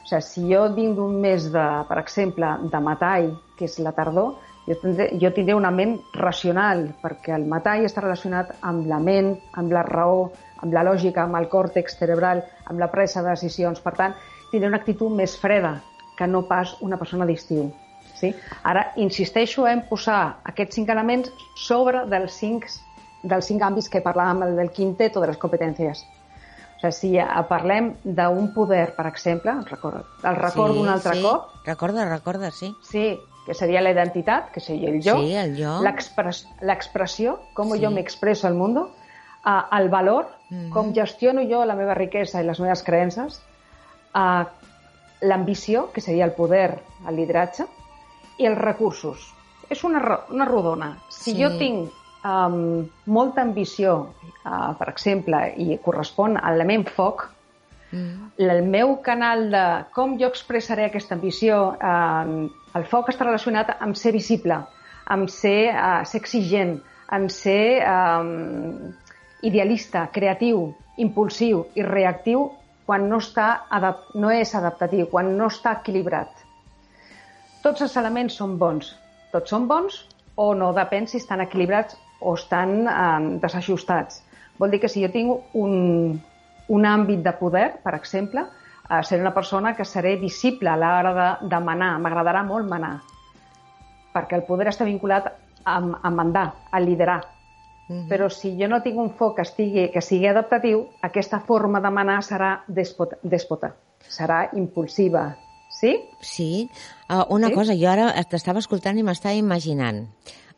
O sigui, si jo vinc d'un mes, de, per exemple, de metall, que és la tardor, jo tindré, jo tindré una ment racional, perquè el metall està relacionat amb la ment, amb la raó, amb la lògica, amb el còrtex cerebral, amb la presa de decisions. Per tant, tindré una actitud més freda que no pas una persona d'estiu. Sí? Ara, insisteixo en posar aquests cinc elements sobre dels cinc, dels cinc àmbits que parlàvem del quintet o de les competències. O sigui, si parlem d'un poder, per exemple, el record, el record sí, un altre sí. cop... Recorda, recorda, sí. Sí, que seria la identitat, que seria el jo. Sí, el jo. L'expressió, com Sí. jo m'expresso al món, uh, el valor, mm. -hmm. com gestiono jo la meva riquesa i les meves creences, uh, l'ambició, que seria el poder, el lideratge, i els recursos. És una, una rodona. Si Sí. jo tinc um, molta ambició, uh, per exemple, i correspon a l'element foc, Mm. el meu canal de com jo expressaré aquesta ambició, eh, el foc està relacionat amb ser visible, amb ser, eh, ser exigent, amb ser eh, idealista, creatiu, impulsiu i reactiu quan no, està no és adaptatiu, quan no està equilibrat. Tots els elements són bons. Tots són bons o no depèn si estan equilibrats o estan eh, desajustats. Vol dir que si jo tinc un, un àmbit de poder, per exemple, eh, seré una persona que seré visible a l'hora de, de manar. M'agradarà molt manar, perquè el poder està vinculat a, a mandar, a liderar. Mhm. Però si jo no tinc un foc que, estigui, que sigui adaptatiu, aquesta forma de manar serà dèspota, dèspota serà impulsiva. Sí? Sí. Uh, una Sí? cosa, jo ara t'estava escoltant i m'estava imaginant.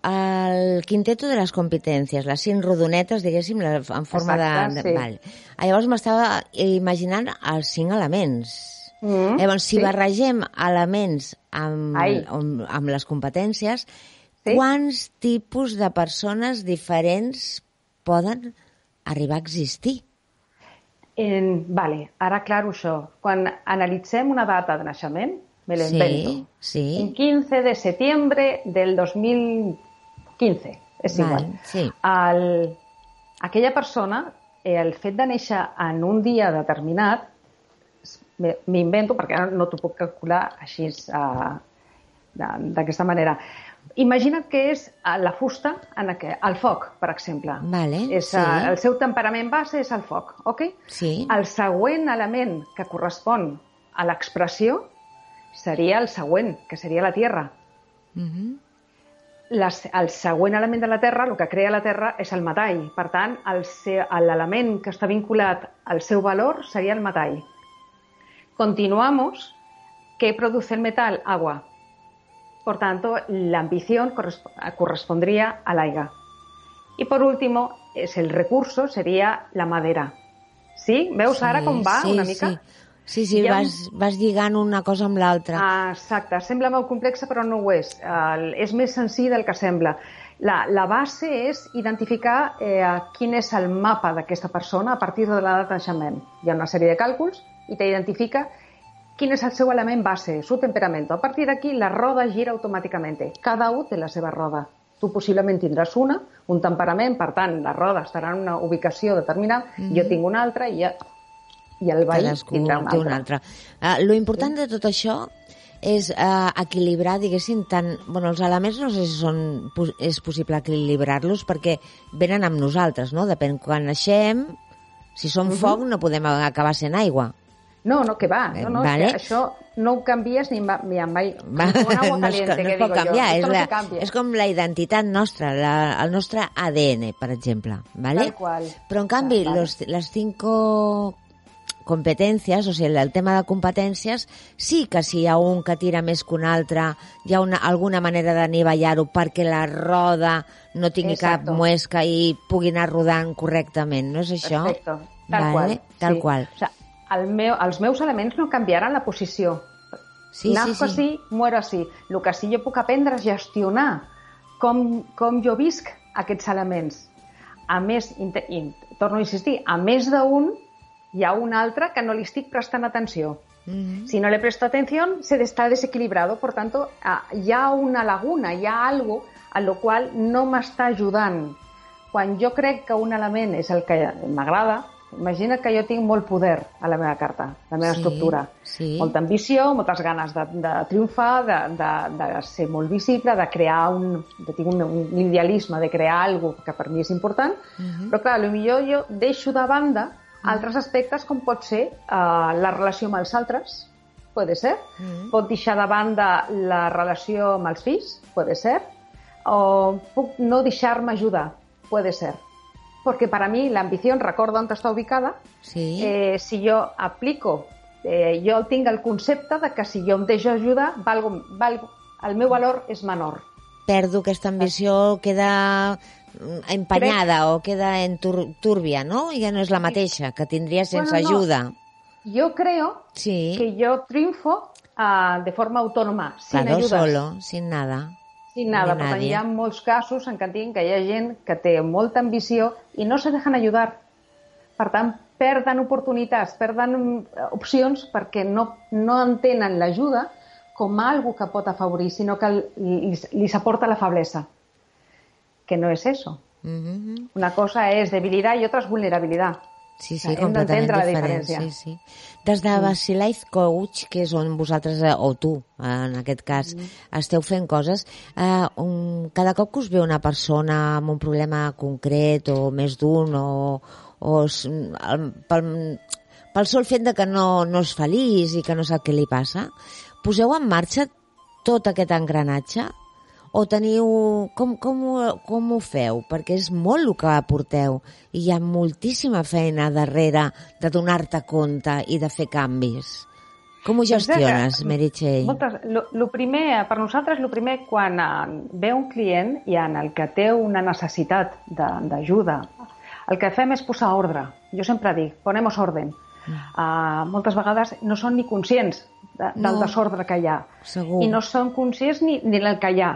El quinteto de les competències, les cinc rodonetes, diguéssim, la- en forma Exacte, de... sí. Val. Llavors m'estava imaginant els cinc elements. Mm, Llavors, si sí. barregem elements amb, Ai. amb, amb les competències, Sí. quants tipus de persones diferents poden arribar a existir? En, vale, ara aclaro això. Quan analitzem una data de naixement, me lo invento. Sí, En sí. 15 de setembre del 2015. És Val, igual. sí. El, aquella persona, eh, el fet de néixer en un dia determinat, m'invento, perquè ara no t'ho puc calcular així uh, d'aquesta manera. Imagina't que és eh, la fusta, en aqu- el foc, per exemple. Vale, és, sí. eh, el seu temperament base és el foc, ok? Sí. El següent element que correspon a l'expressió seria el següent, que seria la Terra. Mhm. Les, el següent element de la Terra, el que crea la Terra, és el metall. Per tant, l'element que està vinculat al seu valor seria el metall. Continuamos. ¿Qué produce el metal? Agua. Por tanto, la ambición corresp- correspondría al aire. Y por último, és el recurso seria la madera. Sí? Veus ara com va sí, una mica? Sí. Sí, sí, un- vas, vas lligant una cosa amb l'altra. Ah, exacte, sembla molt complexa però no ho és. El, és més senzill del que sembla. La, la base és identificar eh, quin és el mapa d'aquesta persona a partir de la data de naixement. Hi ha una sèrie de càlculs i t'identifica quin és el seu element base, su temperamento. A partir d'aquí la roda gira automàticament. Cada un té la seva roda. Tu possiblement tindràs una, un temperament, per tant, la roda estarà en una ubicació determinada, mm -hmm. jo tinc una altra i, ja, i el veí Cadascú tindrà una té altra. una altra. Uh, lo important de tot això és uh, equilibrar, diguéssim, tant... Bueno, els elements no sé si són, és possible equilibrar-los perquè venen amb nosaltres, no? Depèn quan naixem, si som Mhm. foc no podem acabar sent aigua. No, no, que va. No, no, Vale. és això no ho canvies ni, amb- ni amb mai. Va, Con agua *laughs* no, es, no es pot canviar, és, no la, és com la identitat nostra, la, el nostre ADN, per exemple. ¿vale? Tal cual. Però en canvi, Vale. los, les cinco competències, o sigui, el tema de competències, sí que si hi ha un que tira més que un altre, hi ha una, alguna manera d'anivellar-ho perquè la roda no tingui Exacto. cap muesca i pugui anar rodant correctament, no és això? Perfecto. Tal vale? qual. Tal sí. qual. O sea, el meu, els meus elements no canviaran la posició. Sí, Nasco sí, sí. així, muero així. El que sí jo puc aprendre és gestionar com, com jo visc aquests elements. A més, inte- i, torno a insistir, a més d'un, hi ha un altre que no li estic prestant atenció. Mhm. Si no le presto atención, se está desequilibrado. Por tanto, ah, hi ha una laguna, hi ha algo a lo qual no m'està ajudant. Quan jo crec que un element és el que m'agrada, imagina que jo tinc molt poder a la meva carta, a la meva Sí, estructura. sí. Molta ambició, moltes ganes de, de triomfar, de, de, de ser molt visible, de crear un... De, tinc un, un idealisme de crear alguna que per mi és important, Mhm. però clar, potser jo deixo de banda altres aspectes com pot ser uh, la relació amb els altres, puede ser, Mhm. pot deixar de banda la relació amb els fills, puede ser, o puc no deixar-me ajudar, puede ser. Porque para mí la ambición, recorda on està ubicada, Sí. eh, si jo aplico, eh, jo tinc el concepte de que si jo em deixo ajudar, valgo, valgo, el meu valor és menor. perdo aquesta ambició, queda mm, empanyada o queda en tur túrbia, no? Ja no és la mateixa que tindria sense Bueno, no. ajuda. Jo creo Sí, que yo triunfo ah, de forma autónoma, sin claro, ayudas. solo, sin nada. Sin nada, Ni per tant, nadie. hi ha molts casos en què tinc que hi ha gent que té molta ambició i no se dejen ajudar. Per tant, perden oportunitats, perden eh, opcions perquè no, no entenen l'ajuda com algo que pot afavorir, sinó que li, li aporta la feblesa. Que no és eso. Mhm. Una cosa és debilitat i otra és vulnerabilitat. Sí, sí, hem completament la diferent. Sí, sí. Des de Basilife Coach, que és on vosaltres, eh, o tu, en aquest cas, esteu fent coses, eh, un, cada cop que us ve una persona amb un problema concret, o més d'un, o, o el, pel, pel sol fet de que no, no és feliç i que no sap què li passa, poseu en marxa tot aquest engranatge o teniu... Com, com, ho- com ho feu? Perquè és molt el que aporteu i hi ha moltíssima feina darrere de donar-te compte i de fer canvis. Com ho gestiones, Exacte. Meritxell? Moltes, lo, lo primer, per nosaltres, el primer, quan eh, ve un client i en el que té una necessitat de- d'ajuda, el que fem és posar ordre. Jo sempre dic, ponemos orden. Uh, moltes vegades no són ni conscients de, del No. desordre que hi ha. Segur. I no són conscients ni, ni del que hi ha.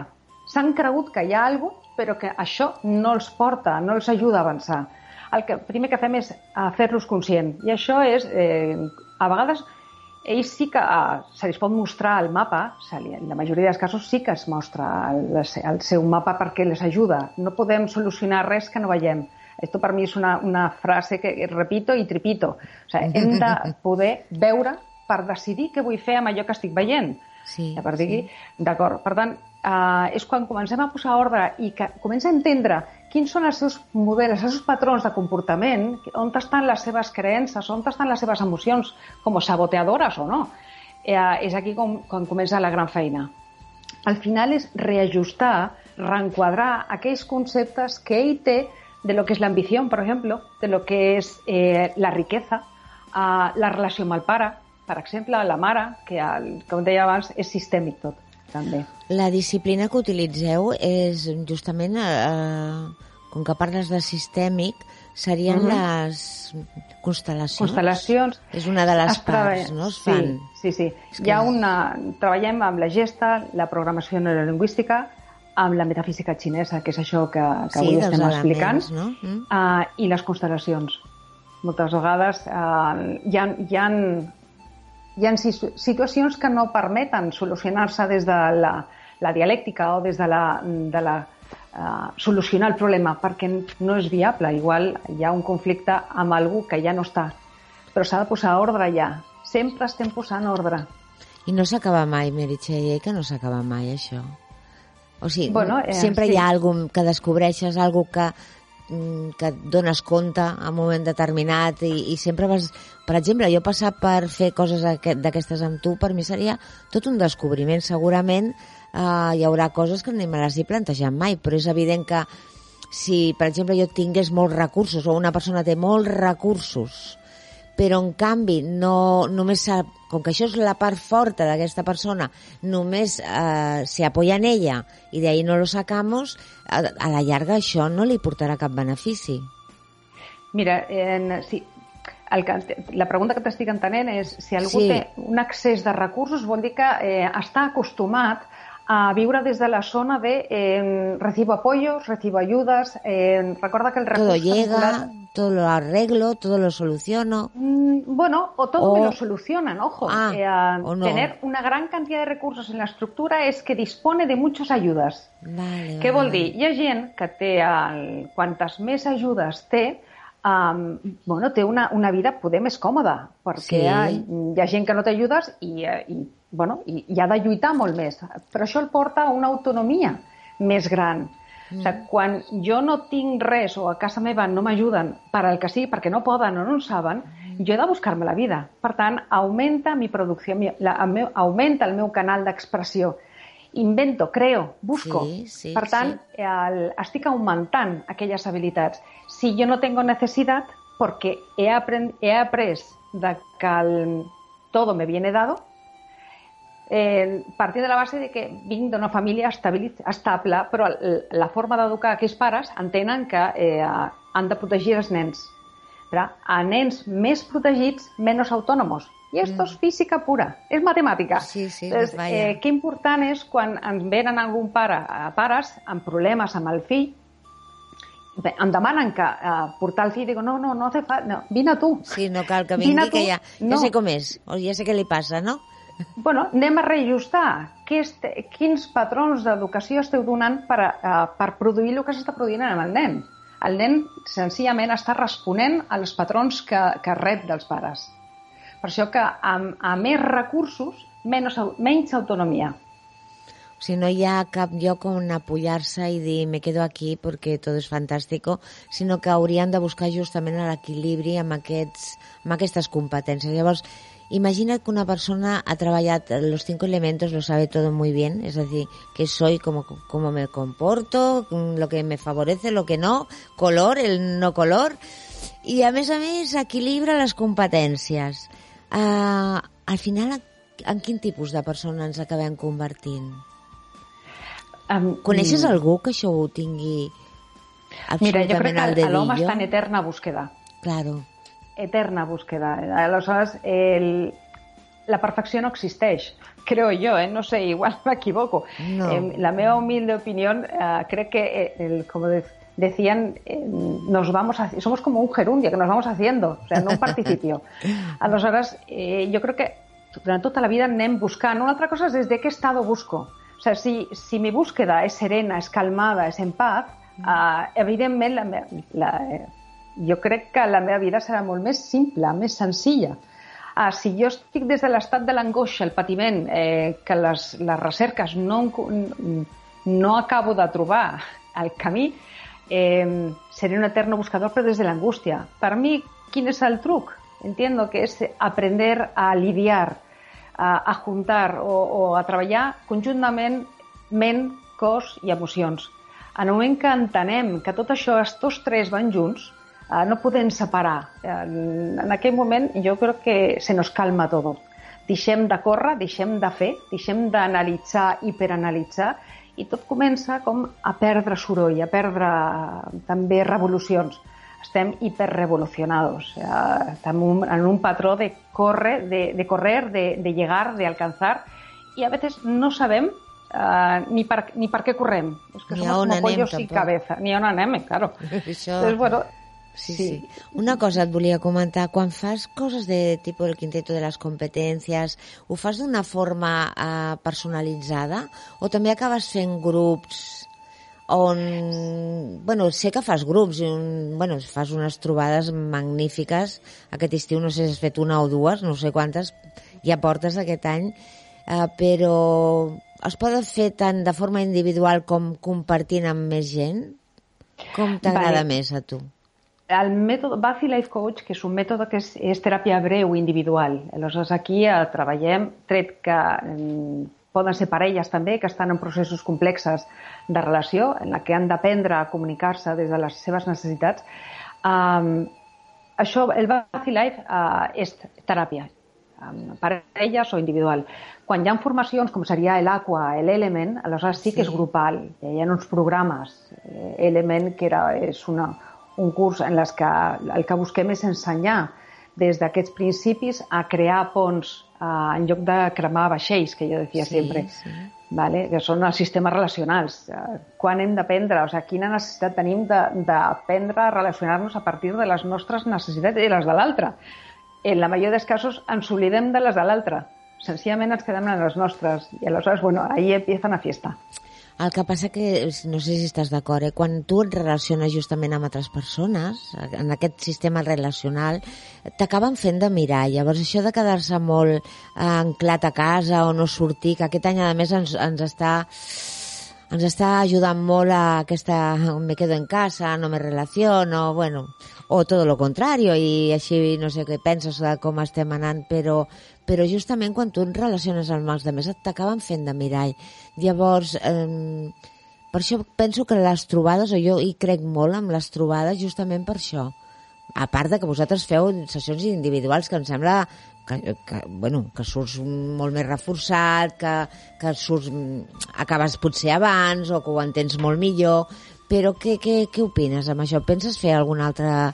S'han cregut que hi ha alguna cosa, però que això no els porta, no els ajuda a avançar. El que primer que fem és eh, fer-los conscient. I això és, eh, a vegades, ells sí que eh, se li pot mostrar el mapa, se li, en la majoria dels casos sí que es mostra el, el seu mapa perquè les ajuda. No podem solucionar res que no veiem. Esto per mi és una, una frase que repito i tripito. O sigui, hem de *laughs* poder veure per decidir què vull fer amb allò que estic veient. Sí, a partir d'aquí, d'acord. Per tant, eh, és quan comencem a posar ordre i que comença a entendre quins són els seus models, els seus patrons de comportament, on estan les seves creences, on estan les seves emocions, com saboteadores o no. Eh, és aquí com, quan comença la gran feina. Al final és reajustar, reenquadrar aquells conceptes que ell té de lo que és l'ambició, per exemple, de lo que és eh, la riquesa, eh, la relació amb el pare, per exemple, la mare, que, el, com deia abans, és sistèmic tot, també. La disciplina que utilitzeu és justament, eh, com que parles de sistèmic, serien Mhm. les constel·lacions. Constel·lacions. És una de les Es parts, no? Es sí, fan. Sí, sí. És Hi que ha és- una... Treballem amb la gesta, la programació neurolingüística, amb la metafísica xinesa, que és això que, que avui dels estem explicant, elements, no? Mm? uh, i les constel·lacions. Moltes vegades uh, hi, ha, hi, ha, hi ha si- situacions que no permeten solucionar-se des de la, la dialèctica o des de la, de la uh, solucionar el problema perquè no és viable. Igual hi ha un conflicte amb algú que ja no està. Però s'ha de posar ordre ja. Sempre estem posant ordre. I no s'acaba mai, Meritxell, eh? que no s'acaba mai, això. O sigui, Bueno, eh, sempre sí. hi ha algú que descobreixes, algú que, que et dones compte en un moment determinat i, i sempre vas... Per exemple, jo passar per fer coses aquest- d'aquestes amb tu, per mi seria tot un descobriment. Segurament eh, hi haurà coses que ni me les he plantejat mai, però és evident que si, per exemple, jo tingués molts recursos o una persona té molts recursos però en canvi no, només com que això és la part forta d'aquesta persona, només eh, se apoya en ella i de ahí no lo sacamos, a, a la llarga això no li portarà cap benefici. Mira, en, sí, el que, la pregunta que t'estic entenent és si algú Sí. té un accés de recursos vol dir que eh, està acostumat a viure des de la zona de eh, recibo apoyos, recibo ayudas, eh, recorda que el Todo recurso está llega, todo lo arreglo, todo lo soluciono. Mm, Bueno, o todo O- me lo solucionan, ojo. Ah, Eh, o no. Tener una gran cantidad de recursos en la estructura es que dispone de muchas ayudas. Vale, Què vol vale. dir? Hi ha gent que té, el, quantes més ajudes té, um, bueno, té una, una vida poder més còmoda, perquè Sí. hi, ha, hi ha gent que no té ajudes i, eh, i, bueno, i, i ha de lluitar molt més. Però això el porta a una autonomia més gran. Mm. O sigui, quan jo no tinc res o a casa meva no m'ajuden per al que sigui, perquè no poden o no en saben, jo he de buscar-me la vida. Per tant, augmenta mi producció, mi- la, el meu, augmenta el meu canal d'expressió. Invento, creo, busco. Sí, sí, per tant, el, estic augmentant aquelles habilitats. Si jo no tengo necesidad, porque he, aprend, he après de que el, todo me viene dado, eh, partint de la base de que vinc d'una família estable, però la forma d'educar aquells pares entenen que eh, han de protegir els nens. Però a nens més protegits, menys autònomos. I esto es física pura, és matemàtica. Mm. Sí, sí, Entonces, vaya. eh, que important és quan ens venen algun pare, eh, pares amb problemes amb el fill, em demanen que eh, portar el fill, digo, no, no, no hace falta, no, vine tu. Sí, no cal que vingui, que ja, ja No. sé com és, o ja sé què li passa, no? Bueno, anem a reajustar què este, quins patrons d'educació esteu donant per, a, eh, per produir el que s'està produint amb el nen. El nen senzillament està responent als patrons que, que rep dels pares. Per això que amb, amb més recursos, menys, menys autonomia. O sigui, no hi ha cap lloc on apoyar-se i dir me quedo aquí perquè tot és fantàstico, sinó que haurien de buscar justament l'equilibri amb, aquests, amb aquestes competències. Llavors, imagina't que una persona ha treballat los cinco elementos, lo sabe todo muy bien, es decir, que soy, cómo, cómo me comporto, lo que me favorece, lo que no, color, el no color, i a més a més equilibra les competències. Uh, al final, en quin tipus de persona ens acabem convertint? Um, Coneixes algú que això ho tingui Mira, jo crec absolutament que l'home està en eterna búsqueda. Claro. Eterna búsqueda. Aleshores, el, la perfecció no existeix, *laughs* creo yo, ¿eh? no sé, igual *laughs* me equivoco. No. Eh, la meva humilde opinión, eh, creo que, eh, el, como de- decían, eh, nos vamos a, somos como un gerundio que nos vamos haciendo, o sea, no un participio. *laughs* Aleshores, eh, jo crec que durant tota la vida anem buscant. Una altra cosa és des de què estado busco. O sea, si, si mi búsqueda és serena, és calmada, és en paz, uh, evidentment la, la, eh, jo crec que la meva vida serà molt més simple, més senzilla. Ah, si jo estic des de l'estat de l'angoixa, el patiment, eh, que les, les recerques no, no acabo de trobar el camí, eh, seré un eterno buscador, però des de l'angústia. Per mi, quin és el truc? Entiendo que és aprender a lidiar, a, a juntar o, o a treballar conjuntament ment, cos i emocions. En el moment que entenem que tot això, els tots tres van junts, eh, no podem separar. En, en aquell moment jo crec que se nos calma tot. deixem de córrer, deixem de fer, deixem d'analitzar, hiperanalitzar, i tot comença com a perdre soroll, a perdre eh, també revolucions. Estem hiperrevolucionados, estem en un patró de correr, de, de correr, de, de llegar, de alcanzar, i a vegades no sabem Uh, ni, per, ni per què correm. És que Ni som a on anem, pollos sin tampoc. cabeza. Ni a on anem, claro. *laughs* Això... Entonces, bueno, Sí, sí. Una cosa et volia comentar. Quan fas coses de tipus el quinteto de les competències, ho fas d'una forma eh, personalitzada o també acabes fent grups on... Bueno, sé que fas grups, i un, bueno, fas unes trobades magnífiques. Aquest estiu no sé si has fet una o dues, no sé quantes ja portes aquest any, eh, però es poden fer tant de forma individual com compartint amb més gent? Com t'agrada Vale. més a tu? El mètode Bazi Life Coach, que és un mètode que és, és teràpia breu individual. Aleshores, aquí eh, treballem, tret que mm, poden ser parelles també, que estan en processos complexes de relació, en la que han d'aprendre a comunicar-se des de les seves necessitats. Um, això, el Bazi Life uh, és teràpia, um, parelles o individual. Quan hi ha formacions, com seria l'Aqua, l'Element, aleshores sí que és grupal. Hi ha uns programes. Eh, Element, que era, és una, un curs en les que el que busquem és ensenyar des d'aquests principis a crear ponts eh, en lloc de cremar vaixells, que jo decía Sí, sempre, sí. vale? que són els sistemes relacionals. Eh, Quan hem d'aprendre, o sigui, quina necessitat tenim de- d'aprendre a relacionar-nos a partir de les nostres necessitats i les de l'altre. En la majoria dels casos ens oblidem de les de l'altre. Senzillament ens quedem en les nostres. I aleshores, bueno, ahí empieza una fiesta. El que passa que, no sé si estàs d'acord, eh? quan tu et relaciones justament amb altres persones, en aquest sistema relacional, t'acaben fent de mirar. Llavors, això de quedar-se molt eh, anclat a casa o no sortir, que aquest any, a més, ens, ens està ens està ajudant molt a aquesta me quedo en casa, no me relaciono, bueno, o todo lo contrario, i així no sé què penses de com estem anant, però, però justament quan tu et relaciones amb els altres t'acaben fent de mirall. Llavors, eh, per això penso que les trobades, o jo hi crec molt amb les trobades justament per això. A part de que vosaltres feu sessions individuals, que em sembla que, que, bueno, que surts molt més reforçat, que, que surts, acabes potser abans o que ho entens molt millor, però què, què, què opines amb això? Penses fer alguna altra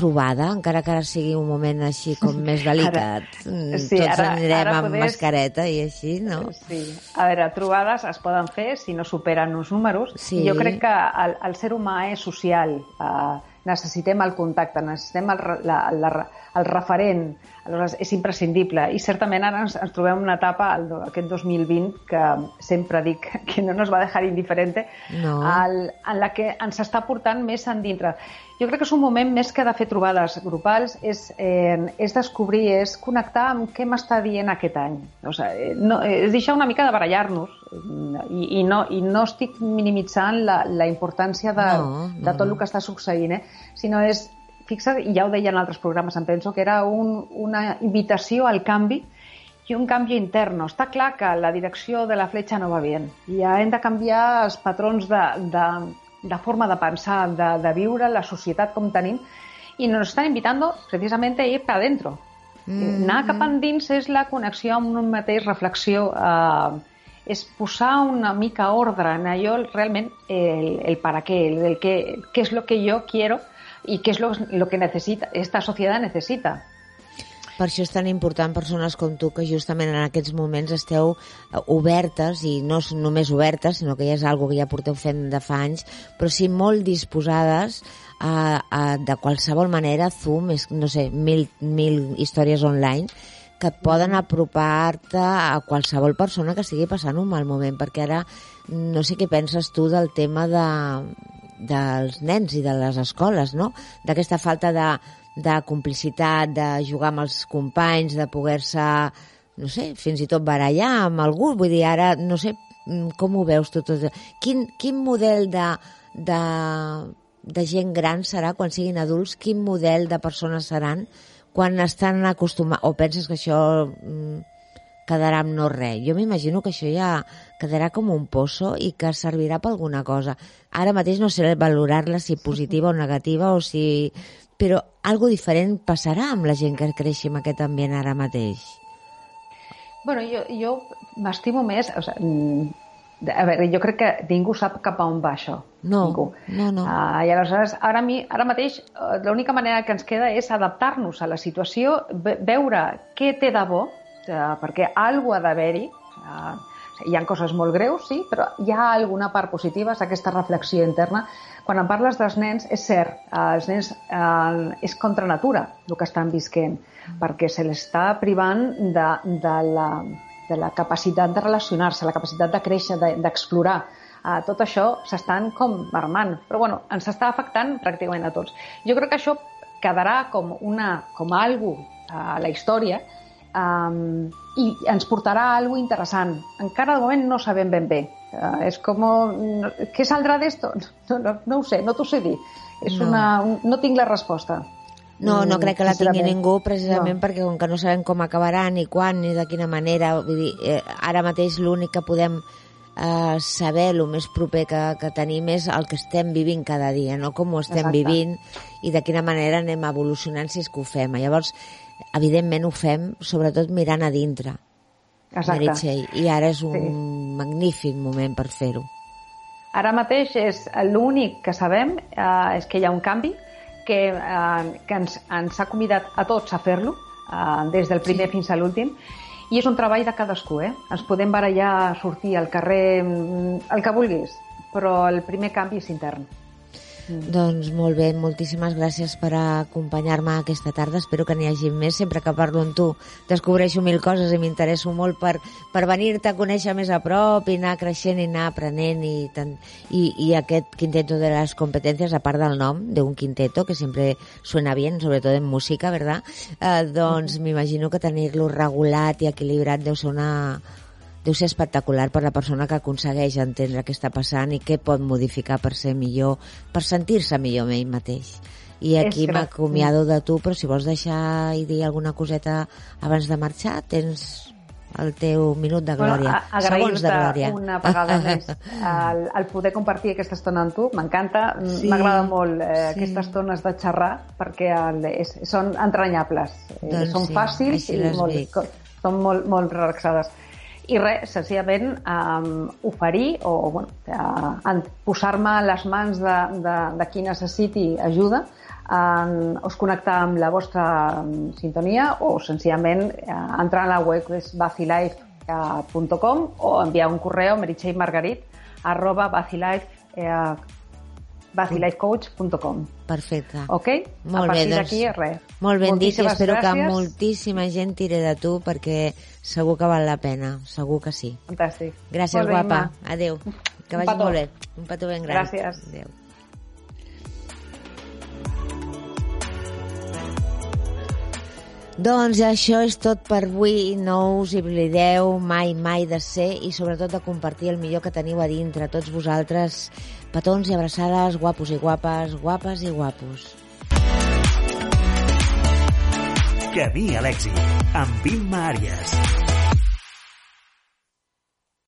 trobada, encara que ara sigui un moment així com més delicat? Mm, sí, Tots ara- anirem ara amb podés- mascareta i així, no? Sí. A veure, trobades es poden fer si no superen uns números. Sí. I jo crec que el, el ser humà és social. Uh, necessitem el contacte, necessitem el, la, la, el referent. Aleshores, és imprescindible. I certament ara ens, ens trobem en una etapa, el, aquest 2020, que sempre dic *laughs* que no nos va deixar indiferente, No. el, en la que ens està portant més endintre. Jo crec que és un moment més que de fer trobades grupals, és, eh, és descobrir, és connectar amb què m'està dient aquest any. O sigui, no, és deixar una mica de barallar-nos eh, i, i, no, i no estic minimitzant la, la importància de, No, no, de tot el que està succeint, eh? sinó és, fixa't, i ja ho deia en altres programes, em penso, que era un, una invitació al canvi i un canvi intern. Està clar que la direcció de la fletxa no va bé. Ja hem de canviar els patrons de, de, de forma de pensar, de, de viure, la societat com tenim, i nos estan invitando precisamente a ir para adentro. Mm. Anar cap endins és la connexió amb un mateix, reflexió, eh, és posar una mica ordre en allò realment el, el para qué, el, el qué, qué es lo que yo quiero y qué es lo, que necesita, esta sociedad necesita. Per això és tan important persones com tu que justament en aquests moments esteu eh, obertes i no només obertes, sinó que ja és algo que ja porteu fent de fa anys, però sí molt disposades a, a de qualsevol manera, Zoom, és, no sé, mil, mil històries online que et poden apropar-te a qualsevol persona que estigui passant un mal moment, perquè ara no sé què penses tu del tema de, dels nens i de les escoles, no? D'aquesta falta de, de complicitat, de jugar amb els companys, de poder-se, no sé, fins i tot barallar amb algú. Vull dir, ara, no sé, mm, com ho veus tu tot? Quin, quin model de, de, de gent gran serà quan siguin adults? Quin model de persones seran quan estan acostumats... O penses que això mm, quedarà amb no res? Jo m'imagino que això ja quedarà com un pozo i que servirà per alguna cosa. Ara mateix no sé valorar-la si positiva o negativa o si... Però algo diferent passarà amb la gent que creixi en aquest ambient ara mateix. Bueno, jo, jo m'estimo més... O sigui, a veure, jo crec que ningú sap cap a on va això. No, ningú. no, no. Uh, I aleshores, ara, mi, ara mateix, uh, l'única manera que ens queda és adaptar-nos a la situació, ve veure què té de bo, uh, perquè alguna ha d'haver-hi. Uh, hi ha coses molt greus, sí, però hi ha alguna part positiva, és aquesta reflexió interna. Quan em parles dels nens, és cert, els nens uh, és contra natura el que estan visquent, perquè se l'està privant de, de la de la capacitat de relacionar-se, la capacitat de créixer, d'explorar. De, uh, tot això s'estan com marmant, però bueno, ens està afectant pràcticament a tots. Jo crec que això quedarà com, una, com algo a la història um, i ens portarà a algo interessant. Encara de moment no sabem ben bé. Uh, és com... No, què saldrà d'esto? *laughs* No, no, no ho sé, no t'ho sé dir. És No. una, un, no tinc la resposta. No, no crec que la tingui ningú precisament No. perquè com que no sabem com acabarà, ni quan, ni de quina manera, vull dir, eh, ara mateix l'únic que podem eh, saber, el més proper que, que tenim és el que estem vivint cada dia, no com ho estem Exacte. vivint i de quina manera anem evolucionant si és que ho fem. Llavors, evidentment ho fem sobretot mirant a dintre, Exacte. Meritxell, i ara és un Sí. magnífic moment per fer-ho. Ara mateix és l'únic que sabem eh, és que hi ha un canvi que, eh, que ens, ens ha convidat a tots a fer-lo, eh, des del primer sí. fins a l'últim, i és un treball de cadascú, eh? Ens podem barallar, sortir al carrer, mm, el que vulguis, però el primer canvi és intern. Doncs molt bé, moltíssimes gràcies per acompanyar-me aquesta tarda. Espero que n'hi hagi més. Sempre que parlo amb tu descobreixo mil coses i m'interesso molt per, per venir-te a conèixer més a prop i anar creixent i anar aprenent i, tant, i, i aquest quinteto de les competències, a part del nom d'un quinteto, que sempre suena bien, sobretot en música, ¿verdad? Eh, doncs m'imagino que tenir-lo regulat i equilibrat deu ser una, deu ser espectacular per la persona que aconsegueix entendre què està passant i què pot modificar per ser millor, per sentir-se millor amb ell mateix. I aquí m'acomiado de tu, però si vols deixar i dir alguna coseta abans de marxar, tens el teu minut de glòria. a- Segons de glòria. una vegada *laughs* més el, el poder compartir aquesta estona amb tu. M'encanta, Sí, m'agrada molt eh, sí. aquestes estones de xerrar perquè el, és, són entranyables, eh, Doncs són sí, fàcils i molt, són molt, molt relaxades. I res, senzillament um, oferir o bueno, uh, posar-me a les mans de, de, de qui necessiti ajuda um, us connectar amb la vostra um, sintonia o senzillament uh, entrar a la web que és bacilife.com o enviar un correu a meritxellmargarit arroba bacilife, eh, bacilifecoach.com Perfecte. ok? Molt a partir doncs, d'aquí res. Molt ben dit i espero que gràcies. moltíssima gent tiri de tu perquè segur que val la pena, segur que sí. Fantàstic. Gràcies, Molt bé, guapa. Imma. Adéu. Que vagi molt bé. Un petó ben gran. Gràcies. Adéu. Doncs això és tot per avui. No us oblideu mai, mai de ser i sobretot de compartir el millor que teniu a dintre, tots vosaltres. Petons i abraçades, guapos i guapes, guapes i guapos. Camí a l'èxit, amb Imma Àries.